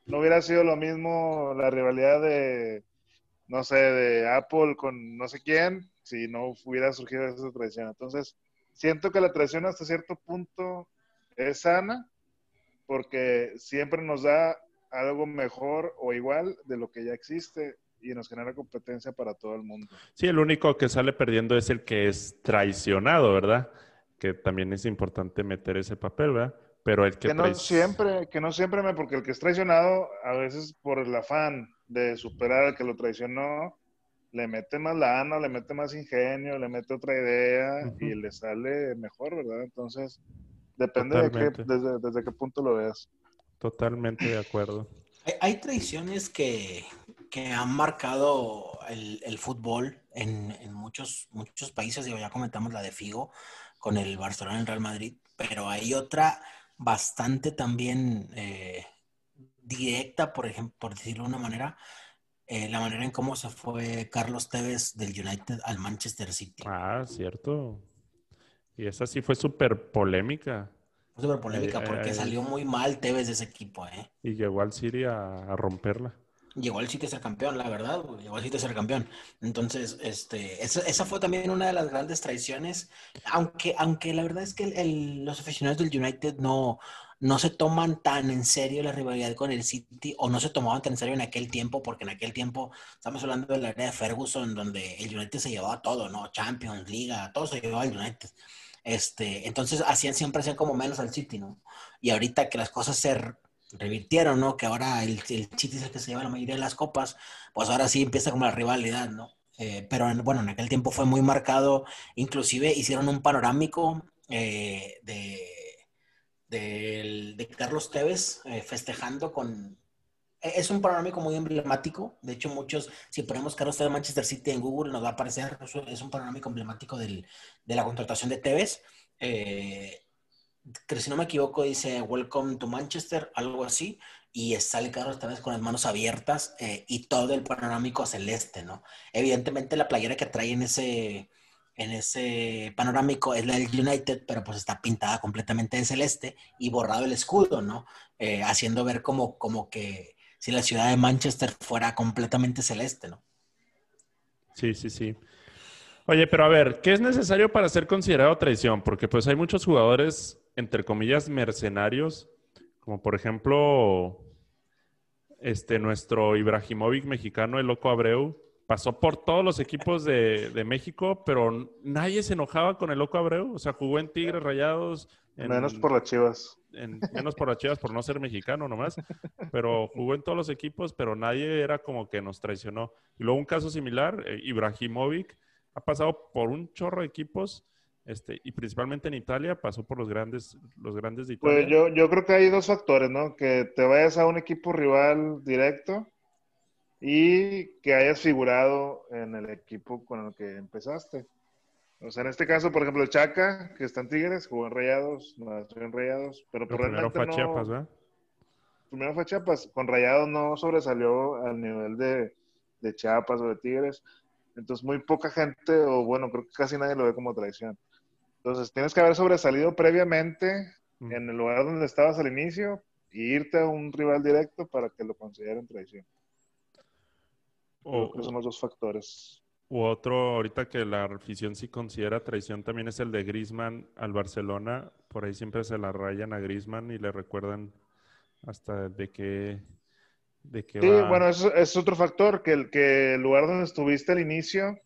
No hubiera sido lo mismo la rivalidad de, no sé, de Apple con no sé quién si no hubiera surgido esa traición. Entonces, siento que la traición hasta cierto punto es sana porque siempre nos da algo mejor o igual de lo que ya existe y nos genera competencia para todo el mundo. Sí, el único que sale perdiendo es el que es traicionado, ¿verdad? Que también es importante meter ese papel, ¿verdad? Pero el que, que no siempre, que no siempre me, porque el que es traicionado, a veces por el afán de superar al que lo traicionó, le mete más lana, le mete más ingenio, le mete otra idea y le sale mejor, ¿verdad? Entonces, depende de qué, desde, desde qué punto lo veas. Totalmente de acuerdo. Hay, traiciones que, que, han marcado el, el fútbol en, en, muchos, muchos países. Digo, ya comentamos la de Figo con el Barcelona y el Real Madrid, pero hay otra bastante también eh, directa, por ejemplo, por decirlo de una manera, eh, la manera en cómo se fue Carlos Tevez del United al Manchester City. Ah, cierto. Y esa sí fue súper polémica súper polémica porque salió muy mal Tevez de ese equipo, ¿eh? Y llegó al City a, romperla. Llegó al City a ser campeón, la verdad, llegó al City a ser campeón. Entonces, este, esa, fue también una de las grandes traiciones, aunque, aunque la verdad es que los aficionados del United no, no se toman tan en serio la rivalidad con el City o no se tomaban tan en serio en aquel tiempo, porque en aquel tiempo estamos hablando de la era de Ferguson, donde el United se llevaba todo, ¿no? Champions, Liga, todo se llevaba al United. Este, entonces hacían siempre hacían como menos al City, ¿no? Y ahorita que las cosas se revirtieron, ¿no? Que ahora el, el City es el que se lleva la mayoría de las copas, pues ahora sí empieza como la rivalidad, ¿no? Eh, pero bueno, en aquel tiempo fue muy marcado, inclusive hicieron un panorámico eh, de, de, Carlos Tevez eh, festejando con, e-, es un panorámico muy emblemático. De hecho, muchos, si ponemos Carlos de Manchester City en Google, nos va a aparecer. Es un panorámico emblemático del, de la contratación de Tevez. Eh, si no me equivoco, dice Welcome to Manchester, algo así. Y sale Carlos Tevez con las manos abiertas eh, y todo el panorámico celeste, ¿no? Evidentemente, la playera que trae en ese, en ese panorámico es la del United, pero pues está pintada completamente de celeste y borrado el escudo, ¿no? Eh, haciendo ver como, como que si la ciudad de Manchester fuera completamente celeste, ¿no? Sí, sí, sí. Oye, pero a ver, ¿qué es necesario para ser considerado traición? Porque pues hay muchos jugadores, entre comillas, mercenarios, como por ejemplo, este, nuestro Ibrahimovic mexicano, el Loco Abreu, pasó por todos los equipos de, de México, pero nadie se enojaba con el Loco Abreu. O sea, jugó en Tigres Rayados. en- Menos por las chivas. en- menos por las Chivas por no ser mexicano nomás, pero jugó en todos los equipos, pero nadie era como que nos traicionó. Y luego un caso similar, eh, Ibrahimovic ha pasado por un chorro de equipos, este, y principalmente en Italia, pasó por los grandes, los grandes de Italia. Pues yo, yo creo que hay dos factores, ¿no? Que te vayas a un equipo rival directo y que hayas figurado en el equipo con el que empezaste. O sea, en este caso, por ejemplo, el Chaca, que está en Tigres, jugó en Rayados, nació en Rayados, pero, Pero pues primero realmente fue no- Chiapas, ¿verdad? primero fue Chiapas. Con Rayados no sobresalió al nivel de, de Chiapas o de Tigres. Entonces, muy poca gente, o bueno, creo que casi nadie lo ve como traición. Entonces, tienes que haber sobresalido previamente Mm. en el lugar donde estabas al inicio e irte a un rival directo para que lo consideren traición. Creo que son los dos factores. u otro, ahorita que la afición sí considera traición, también es el de Griezmann al Barcelona. Por ahí siempre se la rayan a Griezmann y le recuerdan hasta de qué, de qué Sí, va. bueno, eso es otro factor, que el, que el lugar donde estuviste al inicio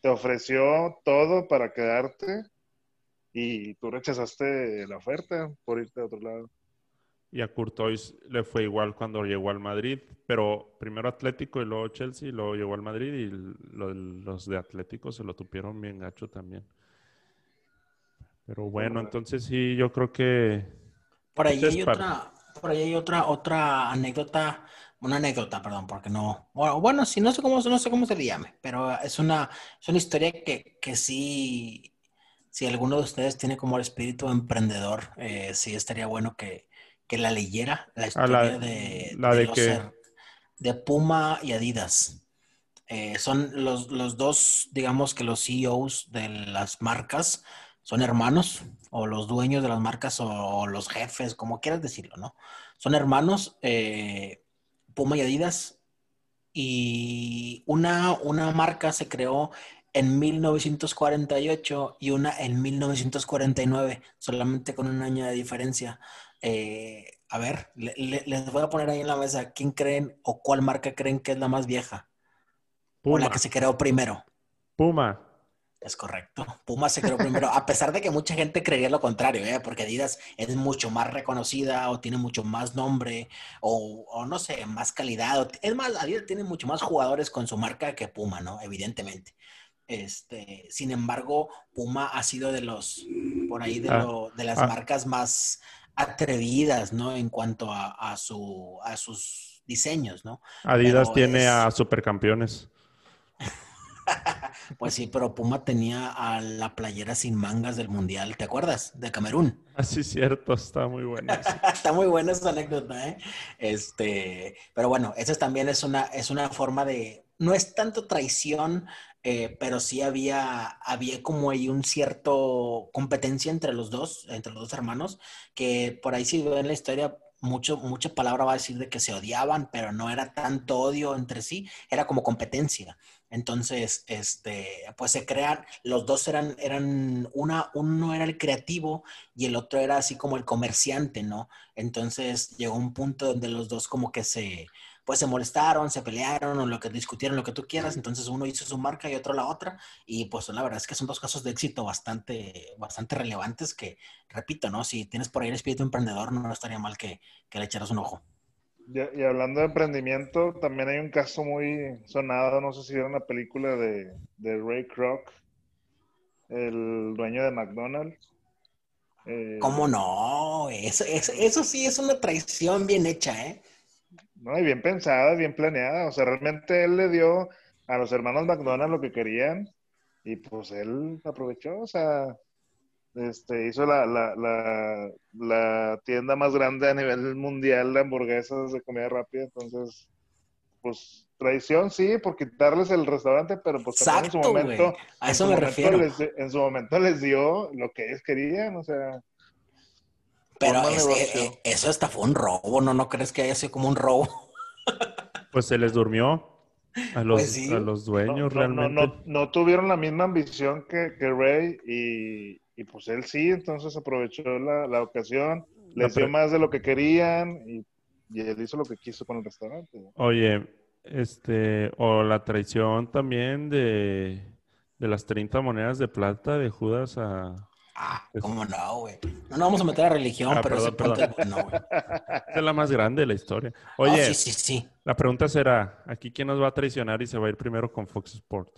te ofreció todo para quedarte y tú rechazaste la oferta por irte a otro lado. Y a Courtois le fue igual cuando llegó al Madrid, pero primero Atlético y luego Chelsea, y luego llegó al Madrid y lo- los de Atlético se lo tupieron bien gacho también. Pero bueno, entonces sí, yo creo que Por ahí Esa es hay otra, por ahí hay otra, otra anécdota, una anécdota, perdón, porque no, bueno, bueno, sí, no sé cómo, no sé cómo se le llame, pero es una, es una historia que, que sí, si alguno de ustedes tiene como el espíritu emprendedor, eh, sí estaría bueno que, que la leyera, la historia la- de, la her- de Puma y Adidas. Eh, son los, los dos, digamos que los CEOs de las marcas son hermanos, o los dueños de las marcas, o, los jefes, como quieras decirlo, ¿no? Son hermanos, eh, Puma y Adidas, y una, una marca se creó en 1948 y una en 1949, solamente con un año de diferencia. Eh, a ver, le- le- les voy a poner ahí en la mesa, ¿quién creen o cuál marca creen que es la más vieja? O Puma, la que se creó primero. Puma. Es correcto. Puma se creó primero, a pesar de que mucha gente creería lo contrario, ¿eh? porque Adidas es mucho más reconocida o tiene mucho más nombre o, o no sé, más calidad. o- Es más, Adidas tiene mucho más jugadores con su marca que Puma, ¿no? Evidentemente. Este, sin embargo, Puma ha sido de los, por ahí, de, Ah, lo- de las ah. marcas más atrevidas, ¿no? En cuanto a, a su, a sus diseños, ¿no? Adidas Pero tiene es- a supercampeones. Pues sí, pero Puma tenía a la playera sin mangas del Mundial, ¿te acuerdas? De Camerún. Así es cierto, está muy bueno. eso. Está muy buena esa anécdota, ¿eh? Este, pero bueno, esa también es una, es una forma de, no es tanto traición, eh, pero sí había, había como ahí un cierto competencia entre los dos, entre los dos hermanos, que por ahí si ven la historia, mucho, mucha palabra va a decir de que se odiaban, pero no era tanto odio entre sí, era como competencia. Entonces, este, pues se crean, los dos eran, eran, una, uno era el creativo y el otro era así como el comerciante, ¿no? Entonces llegó un punto donde los dos como que se, pues se molestaron, se pelearon o lo que discutieron, lo que tú quieras. Entonces uno hizo su marca y otro la otra. Y pues la verdad es que son dos casos de éxito bastante, bastante relevantes que, repito, ¿no? Si tienes por ahí el espíritu emprendedor, no estaría mal que, que le echaras un ojo. Y, y hablando de emprendimiento, también hay un caso muy sonado, no sé si vieron la película de, de Ray Kroc, el dueño de McDonald's. Eh, ¿Cómo no? Eso, eso, eso sí es una traición bien hecha, ¿eh? No, y bien pensada, bien planeada. O sea, realmente él le dio a los hermanos McDonald's lo que querían y pues él aprovechó, o sea, este, hizo la, la, la, la tienda más grande a nivel mundial de hamburguesas de comida rápida. Entonces, pues traición sí, por quitarles el restaurante, pero pues en su Exacto, momento, güey. A en eso su me momento refiero. les- en su momento les dio lo que ellos querían, o sea, Pero eh, eh, eso hasta fue un robo, ¿no? ¿No crees que haya sido como un robo? Pues se les durmió a los, Pues sí. a los no, dueños no, realmente. no, no, no tuvieron la misma ambición que, que Ray y, y, pues él sí, entonces aprovechó la, la ocasión, les dio más de lo que querían y, y él hizo lo que quiso con el restaurante. Oye, Este, o la traición también de, de las 30 monedas de plata de Judas a... Ah, ¿cómo no, güey? No nos vamos a meter a religión, Ah, pero perdón, ese punto perdón. es bueno, güey. Es la más grande de la historia. Oye, sí, sí, sí. la pregunta será, ¿aquí quién nos va a traicionar y se va a ir primero con Fox Sport?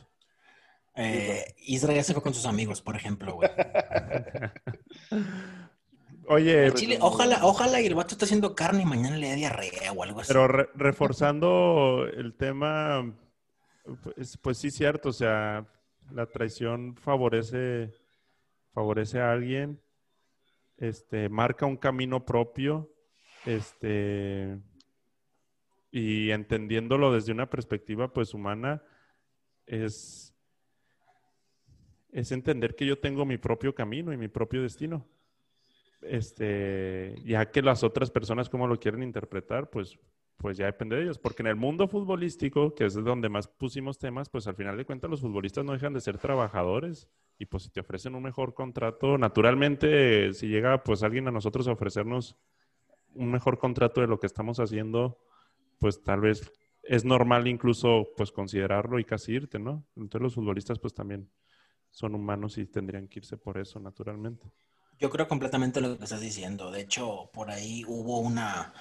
Eh, Israel ya se fue con sus amigos, por ejemplo, güey. Oye, Chile, ojalá, ojalá y el vato está haciendo carne y mañana le dé diarrea o algo así. pero re- reforzando el tema, pues, pues sí, cierto, o sea, la traición favorece, favorece a alguien, este, marca un camino propio, este, y entendiéndolo desde una perspectiva, pues, humana, es, es entender que yo tengo mi propio camino y mi propio destino. Este, ya que las otras personas cómo lo quieren interpretar, pues, pues ya depende de ellos. Porque en el mundo futbolístico, que es donde más pusimos temas, pues al final de cuentas los futbolistas no dejan de ser trabajadores. Y pues si te ofrecen un mejor contrato, naturalmente, si llega pues alguien a nosotros a ofrecernos un mejor contrato de lo que estamos haciendo, pues tal vez es normal incluso pues considerarlo y casi irte, ¿no? Entonces los futbolistas pues también son humanos y tendrían que irse por eso, naturalmente. Yo creo completamente lo que estás diciendo. De hecho, por ahí hubo una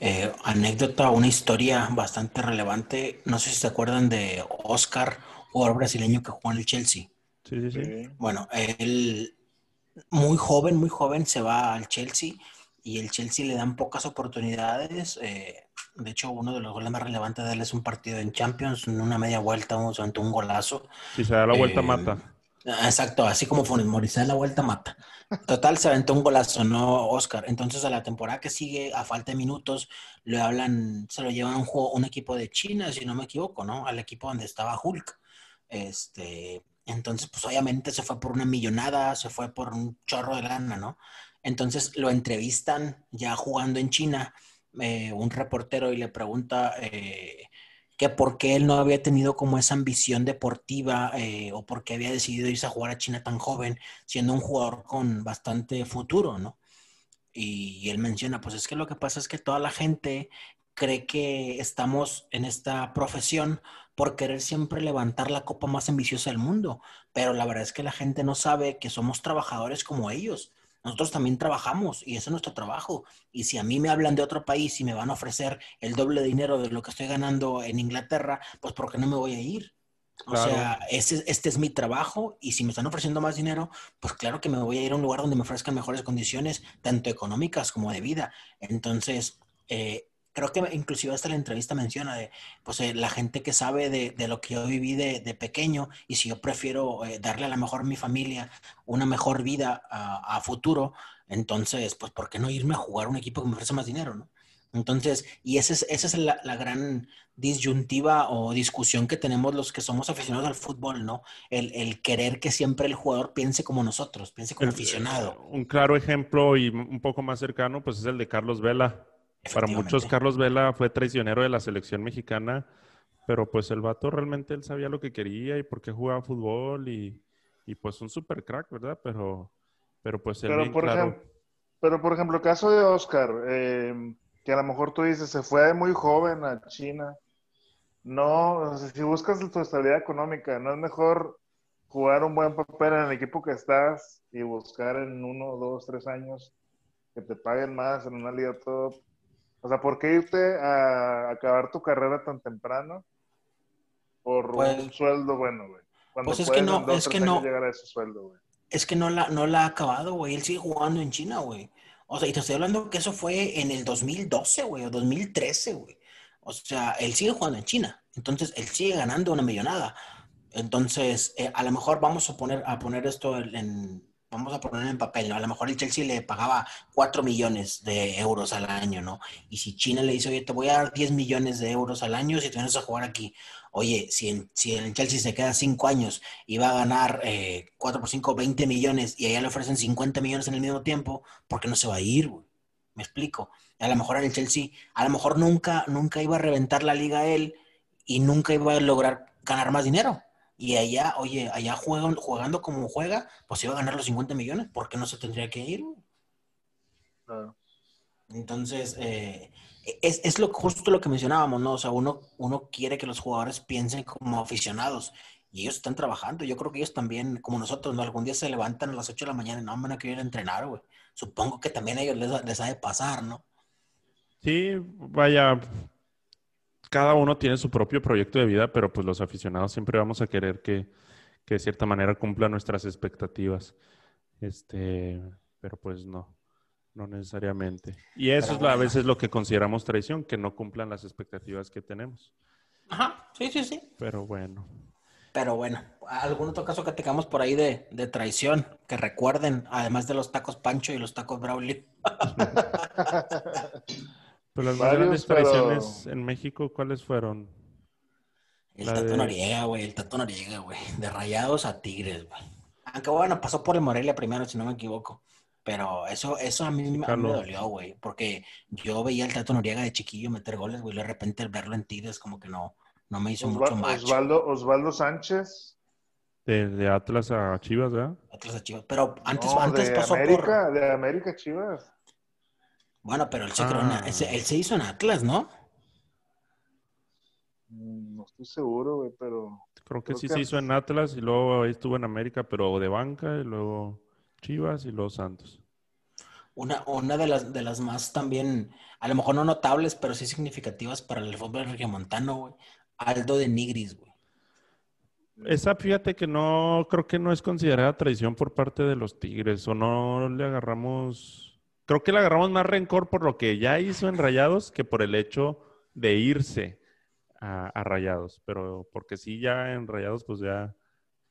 eh, anécdota, una historia bastante relevante. No sé si se acuerdan de Oscar, jugador brasileño que jugó en el Chelsea. Sí, sí, sí. Bueno, él muy joven, muy joven se va al Chelsea y el Chelsea le dan pocas oportunidades. eh, de hecho, uno de los goles más relevantes de él es un partido en Champions, en una media vuelta, un, un golazo. Si se da la vuelta, Eh, mata. Ah, Exacto, así como Funes Mori, se da la vuelta, mata. Total, se aventó un golazo, ¿no, Oscar? Entonces, a la temporada que sigue, a falta de minutos, le hablan, se lo llevan un, un equipo de China, si no me equivoco, ¿no? Al equipo donde estaba Hulk. Este, entonces, pues obviamente se fue por una millonada, se fue por un chorro de lana, ¿no? Entonces lo entrevistan ya jugando en China, eh, un reportero y le pregunta eh, que por qué él no había tenido como esa ambición deportiva eh, o por qué había decidido irse a jugar a China tan joven, siendo un jugador con bastante futuro, ¿no? Y, él menciona, pues es que lo que pasa es que toda la gente cree que estamos en esta profesión por querer siempre levantar la copa más ambiciosa del mundo, pero la verdad es que la gente no sabe que somos trabajadores como ellos. Nosotros también trabajamos y ese es nuestro trabajo. Y si a mí me hablan de otro país y me van a ofrecer el doble de dinero de lo que estoy ganando en Inglaterra, pues ¿por qué no me voy a ir? O Claro. sea, este es mi trabajo y si me están ofreciendo más dinero, pues claro que me voy a ir a un lugar donde me ofrezcan mejores condiciones, tanto económicas como de vida. Entonces, eh, creo que inclusive hasta la entrevista menciona de, pues eh, la gente que sabe de, de lo que yo viví de, de pequeño y si yo prefiero eh, darle a la mejor a mi familia una mejor vida a, a futuro, entonces, pues, ¿por qué no irme a jugar a un equipo que me ofrece más dinero, no? Entonces, y esa es, esa es la, la gran disyuntiva o discusión que tenemos los que somos aficionados al fútbol, ¿no? El, el querer que siempre el jugador piense como nosotros, piense como El- aficionado. Un claro ejemplo y un poco más cercano, pues es el de Carlos Vela. Para muchos. Carlos Vela fue traicionero de la selección mexicana, pero pues el vato realmente él sabía lo que quería y por qué jugaba fútbol y, y pues un super crack, ¿verdad? Pero, pero pues él Pero bien por, claro. ejemplo, pero por ejemplo, el caso de Oscar, eh, que a lo mejor tú dices, se fue muy joven a China. No, o sea, si buscas tu estabilidad económica, ¿no es mejor jugar un buen papel en el equipo que estás y buscar en uno, dos, tres años que te paguen más en una liga top? O sea, ¿por qué irte a acabar tu carrera tan temprano por Pues- un sueldo bueno, güey? Cuando pues es que no, es que no. llegar a ese sueldo, güey. Es que no la, no la ha acabado, güey. Él sigue jugando en China, güey. O sea, y te estoy hablando que eso fue en el 2012, güey, o 2013, güey. O sea, él sigue jugando en China. Entonces, él sigue ganando una millonada. Entonces, eh, a lo mejor vamos a poner, a poner esto en- vamos a poner en papel. A lo mejor el Chelsea le pagaba 4 millones de euros al año, ¿no? Y si China le dice, oye, te voy a dar 10 millones de euros al año si te vienes a jugar aquí. Oye, si en, si el Chelsea se queda 5 años y va a ganar eh, 4 por 5, 20 millones y allá le ofrecen 50 millones en el mismo tiempo, ¿por qué no se va a ir? Me explico. A lo mejor en el Chelsea, a lo mejor nunca, nunca iba a reventar la liga él y nunca iba a lograr ganar más dinero. Y allá, oye, allá juegan, jugando como juega, pues iba a ganar los 50 millones. ¿Por qué no se tendría que ir? Claro. Entonces, eh, es, es, lo, justo lo que mencionábamos, ¿no? O sea, uno, uno quiere que los jugadores piensen como aficionados y ellos están trabajando. Yo creo que ellos también, como nosotros, ¿no? Algún día se levantan a las 8 de la mañana y no van a querer entrenar, güey. Supongo que también a ellos les, les ha de pasar, ¿no? Sí, vaya, cada uno tiene su propio proyecto de vida, pero pues los aficionados siempre vamos a querer que, que de cierta manera cumpla nuestras expectativas. Este, pero pues no, no necesariamente. Y eso es a veces lo que consideramos traición, que no cumplan las expectativas que tenemos. Ajá, sí, sí, sí. Pero bueno. Pero bueno, ¿algún otro caso que tengamos por ahí de, de traición? Que recuerden, además de los tacos Pancho y los tacos Brauli. pues las más grandes traiciones en México, ¿cuáles fueron? El La Tato de... Noriega, güey, el Tato Noriega, güey. De rayados a tigres, güey. Aunque bueno, pasó por el Morelia primero, si no me equivoco. Pero eso, eso a mí, a mí me dolió, güey. Porque yo veía al Tato Noriega de chiquillo meter goles, güey. Y de repente el verlo en Tigres como que no, no me hizo Osval mucho match. Osvaldo, Osvaldo Sánchez. De, de, Atlas a Chivas, ¿verdad? Atlas a Chivas. Pero antes, No, antes de pasó América, por... de América Chivas. Bueno, pero él se, creó Ah. en- él se- él se hizo en Atlas, ¿no? Mm, No estoy seguro, güey, pero Creo que Creo sí que se hizo en Atlas y luego ahí estuvo en América, pero de banca, y luego Chivas y luego Santos. Una, una de las, de las más también, a lo mejor no notables, pero sí significativas para el fútbol regiomontano, güey. Aldo de Nigris, güey. Esa, fíjate que no, creo que no es considerada traición por parte de los Tigres, o no le agarramos, creo que le agarramos más rencor por lo que ya hizo en Rayados que por el hecho de irse a, a Rayados, pero porque sí ya en Rayados pues ya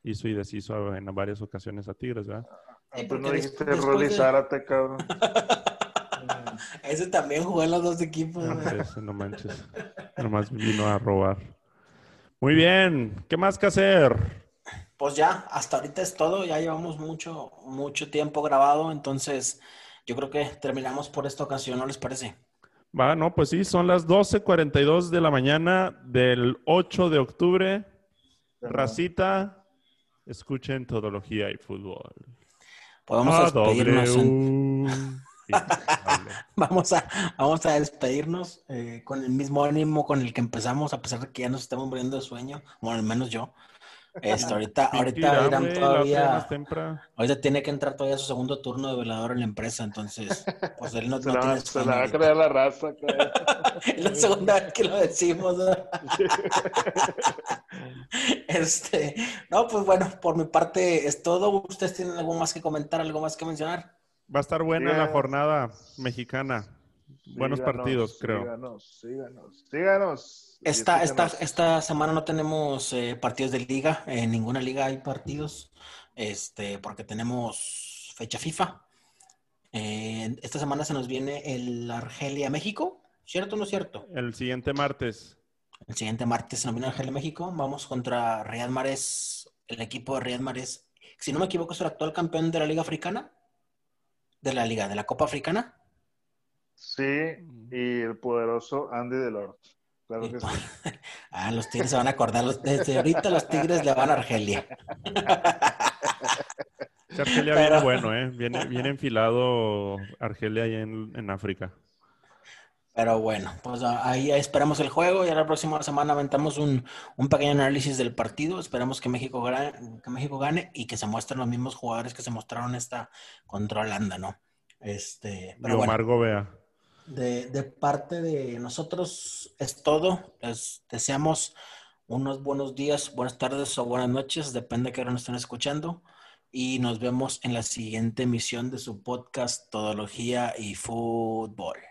hizo y deshizo en varias ocasiones a Tigres, ¿verdad? Sí, tú no dijiste después Rolly de- Zárate, cabrón. Ese también jugó en los dos equipos, No, ese no manches, nomás vino a robar. Muy bien, ¿qué más que hacer? Pues ya, hasta ahorita es todo. Ya llevamos mucho, mucho tiempo grabado, entonces yo creo que terminamos por esta ocasión, ¿no les parece? Va, no, pues sí, son las 12.42 de la mañana del 8 de octubre. Racita, escuchen Todología y Fútbol. Podemos a despedirnos. en- W. Sí, vale. Vamos a, vamos a despedirnos eh, con el mismo ánimo con el que empezamos, a pesar de que ya nos estamos muriendo de sueño, bueno, al menos yo. Este, ahorita, ahorita Irán todavía, ahorita tiene que entrar todavía su segundo turno de velador en la empresa, entonces, pues él no, Se no la, tiene se la va a crear la raza. Es la segunda vez que lo decimos. ¿no? Este, no, pues bueno, por mi parte es todo. ¿Ustedes tienen algo más que comentar, algo más que mencionar? Va a estar buena la jornada mexicana. Buenos Síganos, partidos, creo. Síganos, síganos, síganos. Esta, esta, esta semana no tenemos eh, partidos de liga, en ninguna liga hay partidos, este, porque tenemos fecha FIFA. Eh, esta semana se nos viene el Argelia-México, ¿cierto o no es cierto? El siguiente martes. El siguiente martes se nos viene Argelia-México, vamos contra Riyad Mahrez, el equipo de Riyad Mahrez, si no me equivoco es el actual campeón de la Liga Africana, de la Liga, de la Copa Africana. Sí, y el poderoso Andy Delort. Claro que sí. Ah, los Tigres se van a acordar, desde ahorita los Tigres le van a Argelia. Argelia Pero- viene bueno, ¿eh? Viene, viene enfilado Argelia ahí en, en África. Pero bueno, pues a- ahí esperamos el juego y a la próxima semana aventamos un, un pequeño análisis del partido. Esperamos que México, gane, que México gane y que se muestren los mismos jugadores que se mostraron esta contra Holanda, ¿no? Este, Y pero bueno, Omar Gobea. De, de parte de nosotros es todo. Les deseamos unos buenos días, buenas tardes o buenas noches, depende de qué hora nos estén escuchando. Y nos vemos en la siguiente emisión de su podcast Todología y Fútbol.